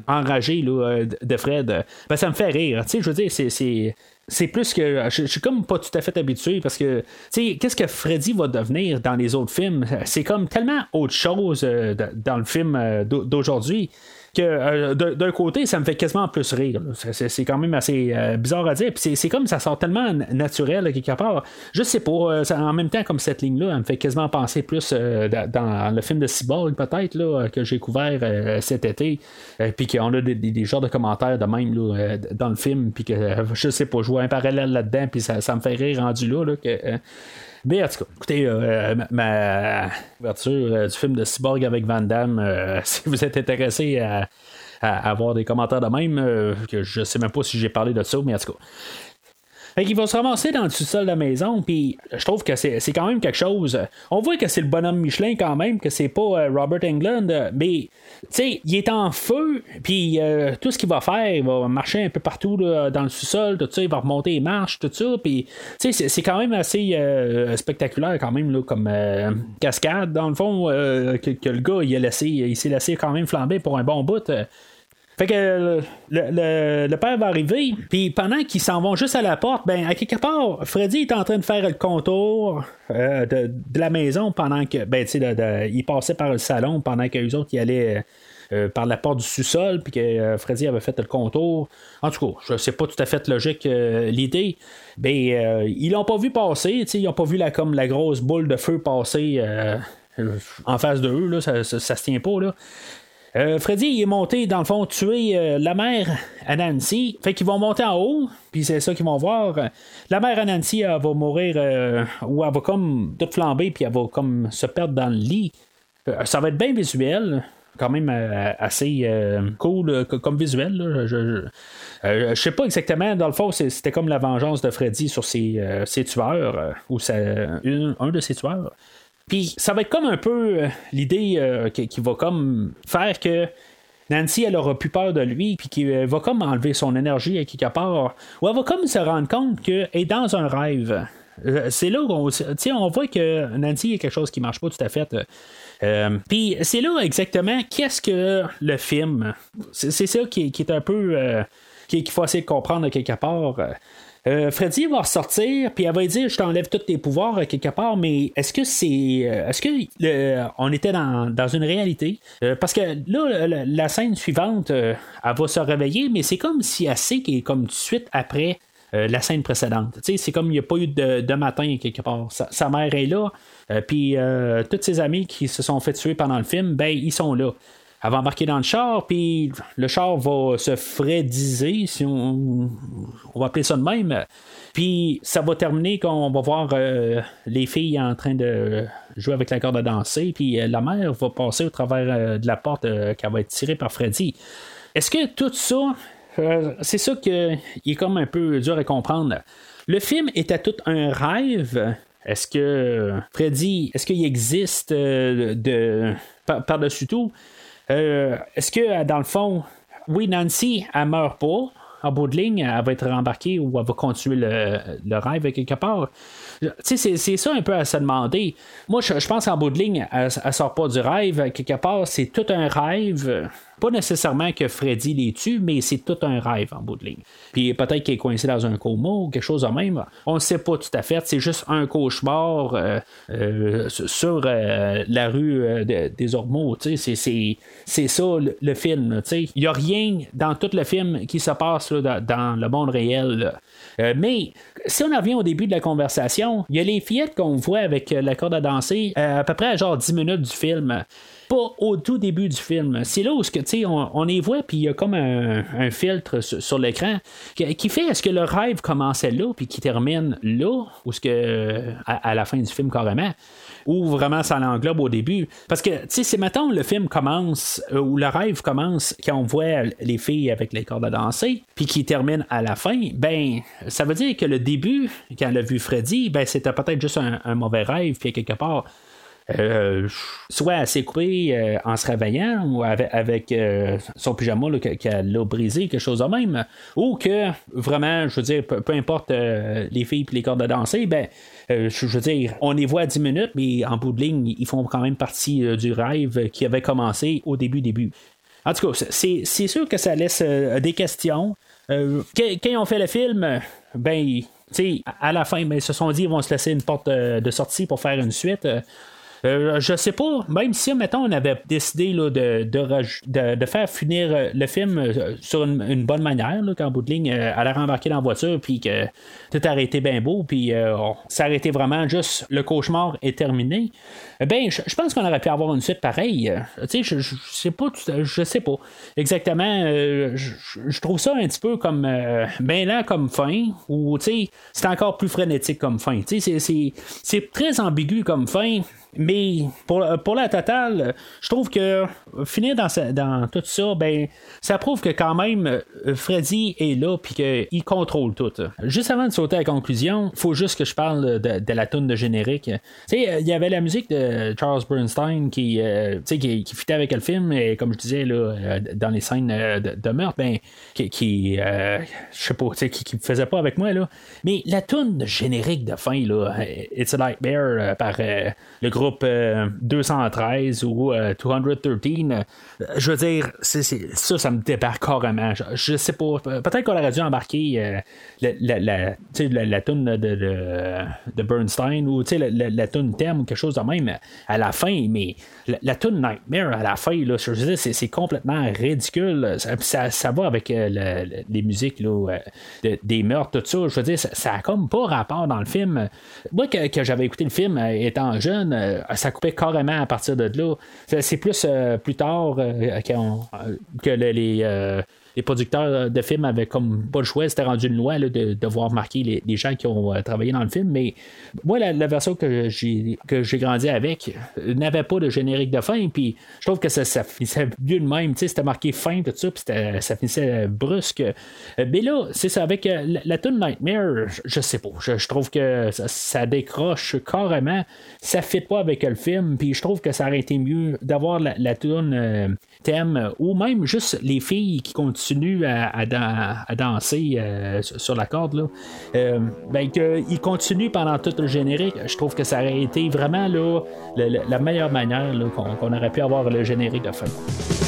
enragé de Fred. Ben, ça me fait rire. Je veux dire, c'est c'est plus que. Je, suis comme pas tout à fait habitué parce que, tu sais, qu'est-ce que Freddy va devenir dans les autres films? C'est comme tellement autre chose euh, dans le film euh, d'aujourd'hui que euh, d'un côté, ça me fait quasiment plus rire. C'est quand même assez euh, bizarre à dire. Puis c'est comme ça sort tellement naturel quelque part. Je sais pas. Euh, en même temps, comme cette ligne-là, elle me fait quasiment penser plus dans le film de Cyborg, peut-être, là, que j'ai couvert cet été. puis qu'on a des, genres de commentaires de même dans le film. Puis que je sais pas, je vois un parallèle là-dedans. Puis ça, me fait rire rendu là. que, mais en tout cas, écoutez, euh, ma, ouverture euh, du film de Cyborg avec Van Damme, euh, si vous êtes intéressé à, avoir des commentaires de même, que je sais même pas si j'ai parlé de ça, mais en tout cas. Fait qu'il va se ramasser dans le sous-sol de la maison, puis je trouve que c'est, quand même quelque chose. On voit que c'est le bonhomme Michelin quand même, que c'est pas Robert Englund, mais tu sais, il est en feu, puis euh, tout ce qu'il va faire, il va marcher un peu partout dans le sous-sol, tout ça, il va remonter les marches, tout ça, puis tu sais, c'est quand même assez euh, spectaculaire quand même, là, comme euh, cascade, dans le fond, que, le gars, il, a laissé, il s'est laissé quand même flamber pour un bon bout. Fait que le, père va arriver, puis pendant qu'ils s'en vont juste à la porte, ben à quelque part, Freddy est en train de faire le contour de, la maison pendant que, ben tu sais, il passait par le salon pendant que les autres y allaient. Euh, par la porte du sous-sol, puis que euh, Freddy avait fait le contour. En tout cas, je sais pas tout à fait logique euh, l'idée. Ben, ils l'ont pas vu passer, ils n'ont pas vu la, comme la grosse boule de feu passer en face de eux, là, ça, ça, se tient pas. Là. Freddy est monté, dans le fond, tuer la mère à Nancy. Fait qu'ils vont monter en haut, puis c'est ça qu'ils vont voir. La mère à Nancy, va mourir, ou elle va comme tout flamber, puis elle va comme se perdre dans le lit. ça va être bien visuel quand même euh, assez euh, cool euh, comme visuel. Je, je, sais pas exactement, dans le fond, c'était comme la vengeance de Freddy sur ses, tueurs, ou un de ses tueurs. Puis ça va être comme un peu l'idée qui, va comme faire que Nancy, elle aura plus peur de lui, puis qui va comme enlever son énergie à quelque part, ou elle va comme se rendre compte qu'elle est dans un rêve. C'est là où on, voit que Nancy a quelque chose qui marche pas tout à fait. Euh, puis c'est là exactement qu'est-ce que le film. C'est ça qui, est un peu. Euh, qu'il faut essayer de comprendre quelque part. Euh, Freddy va ressortir, puis elle va dire Je t'enlève tous tes pouvoirs quelque part, mais est-ce que c'est. Est-ce que était dans, une réalité? Parce que là, la, scène suivante, elle va se réveiller, mais c'est comme si elle sait qu'elle comme tout de suite après la scène précédente. C'est comme il n'y a pas eu de, matin quelque part. sa, mère est là, euh, puis euh, tous ses amis qui se sont fait tuer pendant le film, ben ils sont là. Elle va embarquer dans le char, puis le char va se frediser, si on, on va appeler ça de même. Puis ça va terminer quand on va voir euh, les filles en train de jouer avec la corde à danser, puis la mère va passer au travers de la porte qui va être tirée par Freddy. Est-ce que tout ça, c'est ça qui est comme un peu dur à comprendre. Le film était tout un rêve est-ce que Freddy, est-ce qu'il existe euh, de, par-dessus tout? Euh, est-ce que dans le fond, oui, Nancy, elle meurt pas. En bout de ligne, elle va être rembarquée ou elle va continuer le, rêve quelque part. C'est ça un peu à se demander. Moi, je, pense qu'en bout de ligne, elle, elle, sort pas du rêve. Quelque part, c'est tout un rêve. Pas nécessairement que Freddy les tue, mais c'est tout un rêve en bout de ligne. Puis peut-être qu'il est coincé dans un coma ou quelque chose de même. On ne sait pas tout à fait. C'est juste un cauchemar euh, euh, sur euh, la rue des Ormeaux. C'est, ça le, film. Il n'y a rien dans tout le film qui se passe dans, le monde réel. mais si on revient au début de la conversation, il y a les fillettes qu'on voit avec la corde à danser à peu près à genre 10 minutes du film pas au tout début du film. C'est là où on, on les voit, puis il y a comme un, filtre sur, l'écran qui, fait est-ce que le rêve commençait là, puis qui termine là, ou est-ce que à, la fin du film carrément ou vraiment ça l'englobe au début? Parce que, tu sais, c'est maintenant le film commence, euh, ou le rêve commence, quand on voit les filles avec les cordes à danser, puis qui termine à la fin, ben, ça veut dire que le début, quand elle a vu Freddy, ben, c'était peut-être juste un, un mauvais rêve, puis quelque part, soit elle s'est coupée en se réveillant ou avec, son pyjama qu'elle l'a brisé, quelque chose de même, ou que vraiment, je veux dire, peu, importe les filles et les cordes de danser, ben, je, veux dire, on les voit à 10 minutes, mais en bout de ligne, ils font quand même partie du rêve qui avait commencé au début, début. En tout cas, c'est sûr que ça laisse des questions. quand, ils ont fait le film, ben, à la fin, mais ils se sont dit qu'ils vont se laisser une porte de sortie pour faire une suite. Euh, je sais pas, même si, mettons, on avait décidé là, de, de, faire finir euh, le film euh, sur une, bonne manière, qu'en bout de ligne, elle a rembarqué dans la voiture, puis que tout a arrêté bien beau, puis ça a été vraiment juste le cauchemar est terminé. Ben, je, pense qu'on aurait pu avoir une suite pareille. Tu sais, je, sais pas, je sais pas exactement. je, trouve ça un petit peu comme ben là comme fin, ou tu sais, c'est encore plus frénétique comme fin. Tu sais, c'est très ambigu comme fin. Mais pour, pour la totale, je trouve que finir dans, dans tout ça, ben, ça prouve que quand même Freddy est là puis qu'il contrôle tout. Juste avant de sauter à la conclusion, faut juste que je parle de, la tune de générique. Sais, il y avait la musique de Charles Bernstein qui, euh, qui, qui fitait avec le film, et comme je disais là, euh, dans les scènes euh, de, meurtre, ben, qui, qui je sais pas, qui, faisait pas avec moi là. Mais la tune de générique de fin là, It's a Nightmare par le groupe 213 ou 213, je veux dire, ça, ça me débarque carrément. Je, sais pas, peut-être qu'on aurait dû embarquer la, la, la, tune de, de, Bernstein ou la, la, la tune thème quelque chose de même à la fin, mais la, la Nightmare à la fin, là, je veux dire, c'est, complètement ridicule. Ça, ça, va avec les musiques là, des meurtres, tout ça. Je veux dire, ça, a comme pas rapport dans le film. Moi, que, que j'avais écouté le film étant jeune, euh, ça coupait carrément à partir de là. C'est plus euh, plus tard euh, que les, les producteurs de films avaient comme pas le choix, c'était rendu une loi de devoir marquer les, gens qui ont euh, travaillé dans le film. Mais moi, la, version que j'ai que j'ai grandi avec euh, n'avait pas de générique de fin. Puis je trouve que ça, ça finissait mieux de même. C'était marqué fin, tout ça, puis ça finissait brusque. Euh, mais là, c'est ça, avec la, la tune Nightmare, je, sais pas. Je, trouve que ça, décroche carrément. Ça fit pas avec le film. Puis je trouve que ça aurait été mieux d'avoir la, la tune thème ou même juste les filles qui continuent continue à, danser euh, sur la corde, là, euh, ben, qu'il continue pendant tout le générique, je trouve que ça aurait été vraiment la, meilleure manière qu'on, aurait pu avoir le générique de fin.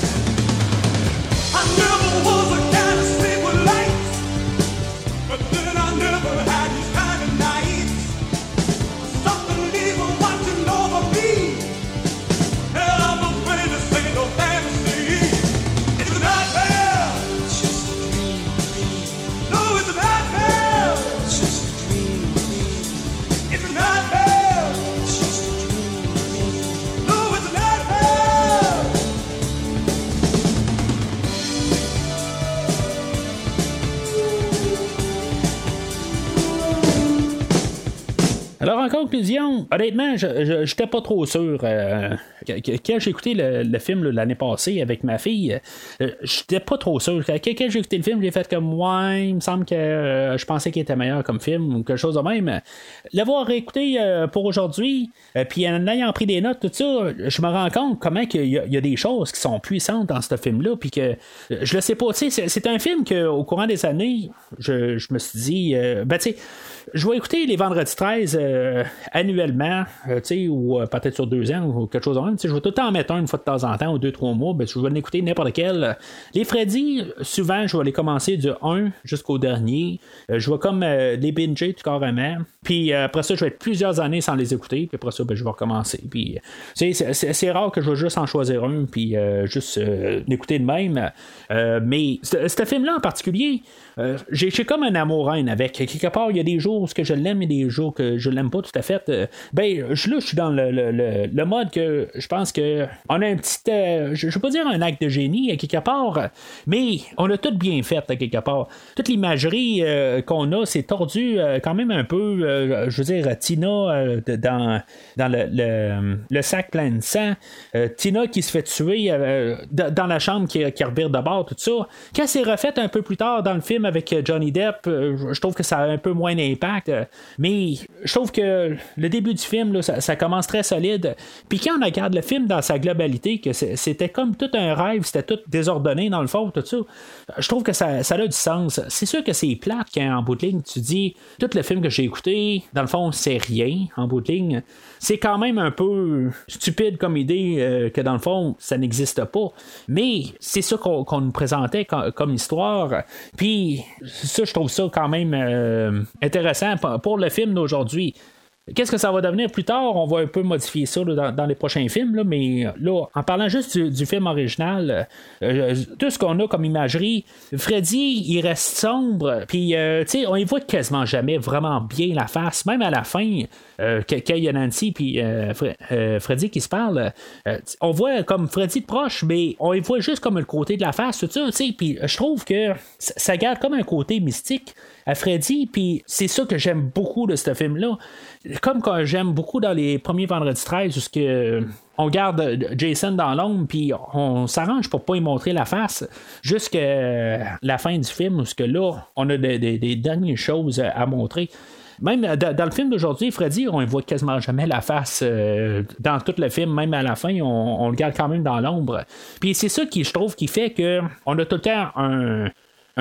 Honnêtement, je n'étais pas trop sûr. Euh, quand j'ai écouté le, film l'année passée avec ma fille, euh, j'étais pas trop sûr. Quand, j'ai écouté le film, j'ai fait comme ouais, il me semble que euh, je pensais qu'il était meilleur comme film ou quelque chose de même. L'avoir écouté pour aujourd'hui, puis en ayant pris des notes, tout ça, je me rends compte comment il y, a des choses qui sont puissantes dans ce film-là, puis que je le sais pas. C'est un film qu'au courant des années, je, je me suis dit, ben tu sais, je vais écouter les vendredis 13 euh, annuellement, euh, ou euh, peut-être sur deux ans ou quelque chose de même. Je vais tout le temps en mettre un une fois de temps en temps ou deux, trois mois. Ben, je vais en écouter n'importe quel. Les Freddy, souvent, je vais les commencer du 1 jusqu'au dernier. je vais comme les binger tout carrément. Puis après ça, je vais être plusieurs années sans les écouter. Puis après ça, ben, je vais recommencer. Puis c'est rare que je vais juste en choisir un. Puis juste l'écouter de même. mais ce film-là en particulier, j'ai comme un amour-haine avec. Quelque part, il y a des jours que je l'aime et des jours que je l'aime pas tout à fait, euh, ben, je, là, je suis dans le, le, mode que je pense que on a un petit, euh, je, ne pas dire un acte de génie à quelque part, mais on a tout bien fait à quelque part. Toute l'imagerie euh, qu'on a, c'est tordu quand même un peu, je veux dire, Tina dans, dans le, le, sac plein de sang, Tina qui se fait tuer dans la chambre qui, qui revire de bord, tout ça. Quand c'est refait un peu plus tard dans le film avec Johnny Depp, je trouve que ça a un peu moins d'impact. Mais je trouve que le début du film, ça, commence très solide. Puis quand on regarde le film dans sa globalité, que c'était comme tout un rêve, c'était tout désordonné dans le fond, tout ça, je trouve que ça, ça a du sens. C'est sûr que c'est plate quand en bout de ligne, tu dis, tout le film que j'ai écouté, dans le fond, c'est rien en bout de ligne c'est quand même un peu stupide comme idée euh, que dans le fond, ça n'existe pas. Mais c'est ça qu'on nous présentait comme, histoire. Puis ça, je trouve ça quand même euh, intéressant pour le film d'aujourd'hui. Qu'est-ce que ça va devenir plus tard? On va un peu modifier ça dans, les prochains films, mais là, en parlant juste du, film original, euh, tout ce qu'on a comme imagerie, Freddy, il reste sombre, puis, tu sais, on y voit quasiment jamais vraiment bien la face, même à la fin. Euh, quand y a Nancy puis euh, euh, Freddy qui se parle, on voit comme Freddy de proche, mais on y voit juste comme le côté de la face, tout ça, puis je trouve que ça garde comme un côté mystique à Freddy, puis c'est ça que j'aime beaucoup de ce film-là. Comme quand j'aime beaucoup dans les premiers Vendredi 13, où que on garde Jason dans l'ombre, puis on s'arrange pour pas y montrer la face jusqu'à la fin du film, où là, on a des dernières choses à montrer. Même euh, dans, le film d'aujourd'hui, Freddy, on ne voit quasiment jamais la face euh, dans tout le film, même à la fin, on, le garde quand même dans l'ombre. Puis c'est ça qui, je trouve, qui fait que on a tout le temps un,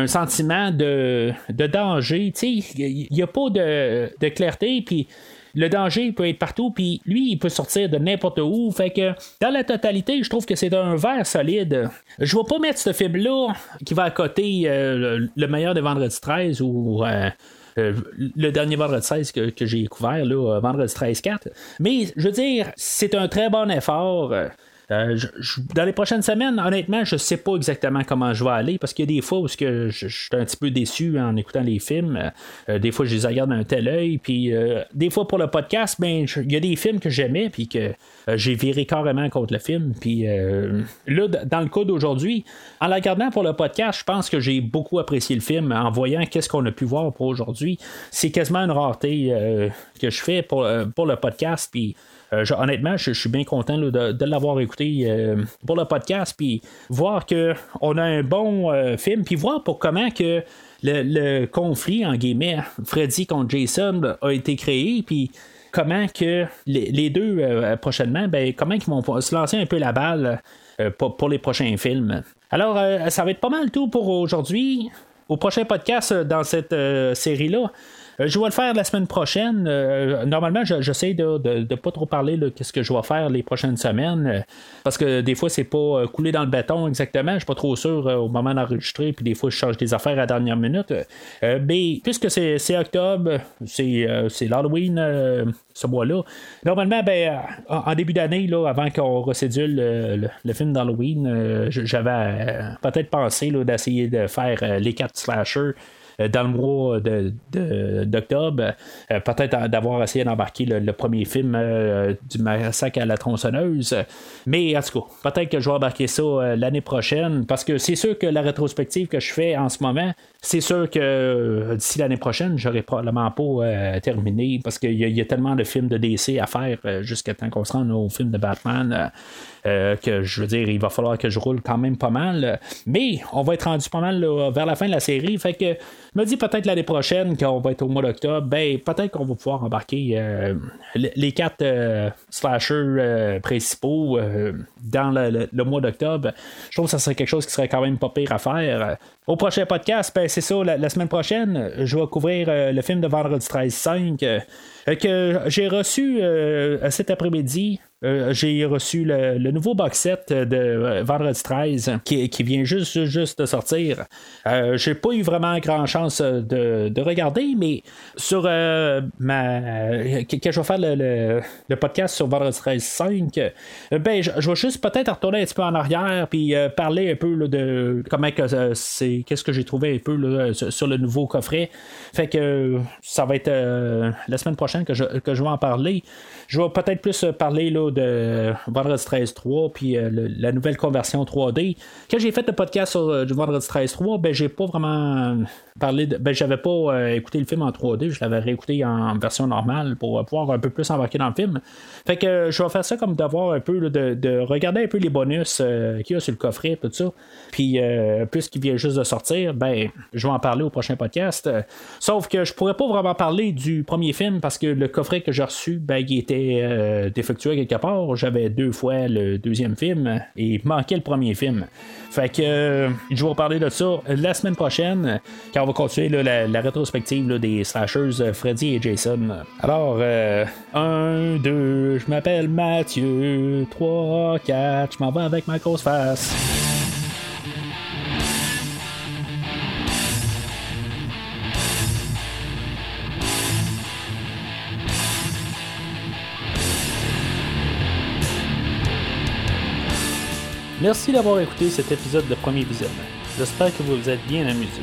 sentiment de, danger. Il n'y a pas de, clarté, puis le danger peut être partout, puis lui, il peut sortir de n'importe où. Fait que dans la totalité, je trouve que c'est un verre solide. Je vais pas mettre ce film-là qui va à côté euh, le, meilleur des Vendredi 13 ou. Euh, le dernier vendredi 16 que, j'ai couvert, là, euh, vendredi 13-4. Mais je veux dire, c'est un très bon effort. Euh, dans les prochaines semaines, honnêtement, je sais pas exactement comment je vais aller parce qu'il y a des fois où je, je, suis un petit peu déçu en écoutant les films. des fois, je les regarde d'un tel œil. Puis des fois, pour le podcast, ben, il y a des films que j'aimais puis que j'ai viré carrément contre le film. Puis là, dans le cas d'aujourd'hui, en la regardant pour le podcast, je pense que j'ai beaucoup apprécié le film en voyant qu'est-ce qu'on a pu voir pour aujourd'hui. C'est quasiment une rareté euh, que je fais pour, euh, pour le podcast. Puis euh, honnêtement, je, suis bien content de, l'avoir écouté pour le podcast, puis voir qu'on a un bon film, puis voir pour comment que le, conflit, en guillemets, Freddy contre Jason a été créé, puis comment que les, deux prochainement, ben, comment ils vont se lancer un peu la balle pour, les prochains films. Alors, euh, ça va être pas mal tout pour aujourd'hui. Au prochain podcast euh, dans cette euh, série-là, euh, je vais le faire la semaine prochaine. Euh, normalement, j'essaie de ne pas trop parler de ce que je vais faire les prochaines semaines. Euh, parce que des fois, c'est pas coulé dans le béton exactement. Je suis pas trop sûr au moment d'enregistrer. Puis des fois, je change des affaires à la dernière minute. mais puisque c'est octobre, c'est l'Halloween ce mois-là. Normalement, ben, en, début d'année, avant qu'on recédule le, film d'Halloween, j'avais peut-être pensé d'essayer de faire les quatre slashers euh, dans le mois d'octobre, euh, peut-être d'avoir essayé d'embarquer le, premier film euh, du massacre à la tronçonneuse. Mais en tout cas, peut-être que je vais embarquer ça l'année prochaine parce que c'est sûr que la rétrospective que je fais en ce moment, c'est sûr que d'ici l'année prochaine, j'aurai probablement pas terminé parce qu'il y, a tellement de films de DC à faire jusqu'à temps qu'on se rende au film de Batman. que je veux dire, il va falloir que je roule quand même pas mal. Mais on va être rendu pas mal vers la fin de la série. Fait que me dis peut-être l'année prochaine, quand on va être au mois d'octobre, ben peut-être qu'on va pouvoir embarquer euh, les quatre euh, slashers euh, principaux dans le, mois d'octobre. Je trouve que ça serait quelque chose qui serait quand même pas pire à faire. Au prochain podcast, ben, c'est ça, la, semaine prochaine, je vais couvrir le film de Vendredi 13-5 que j'ai reçu cet après-midi euh, j'ai reçu le, nouveau box set de euh, Vendredi 13 qui, vient juste, juste de sortir. Euh, j'ai pas eu vraiment grand chance de, regarder, mais sur ma. Quand je vais faire le, podcast sur Vendredi 13 5, ben, je, vais juste peut-être retourner un petit peu en arrière puis parler un peu de comment que c'est. Qu'est-ce que j'ai trouvé un peu sur, le nouveau coffret. Fait que ça va être la semaine prochaine que je, que je vais en parler. Je vais peut-être plus parler là, de Vendredi 13 3 puis la nouvelle conversion 3D. Quand j'ai fait le podcast sur du Vendredi 13 3, ben j'ai pas vraiment parlé de. Ben j'avais pas écouté le film en 3D, je l'avais réécouté en version normale pour pouvoir un peu plus embarquer dans le film. Fait que je vais faire ça comme d'avoir un peu de, regarder un peu les bonus qu'il y a sur le coffret, tout ça. Puis puisqu'il vient juste de sortir, ben je vais en parler au prochain podcast. Sauf que je pourrais pas vraiment parler du premier film parce que le coffret que j'ai reçu, ben, il était euh, défectueux quelque part. J'avais deux fois le deuxième film et il manquait le premier film. Fait que euh, je vais vous parler de ça la semaine prochaine va continuer la, rétrospective des slashers euh, Freddy et Jason. Alors, un, deux, je m'appelle Mathieu, trois, quatre, je m'en vais avec ma grosse face. Merci d'avoir écouté cet épisode de Premier Visionnement. J'espère que vous vous êtes bien amusé.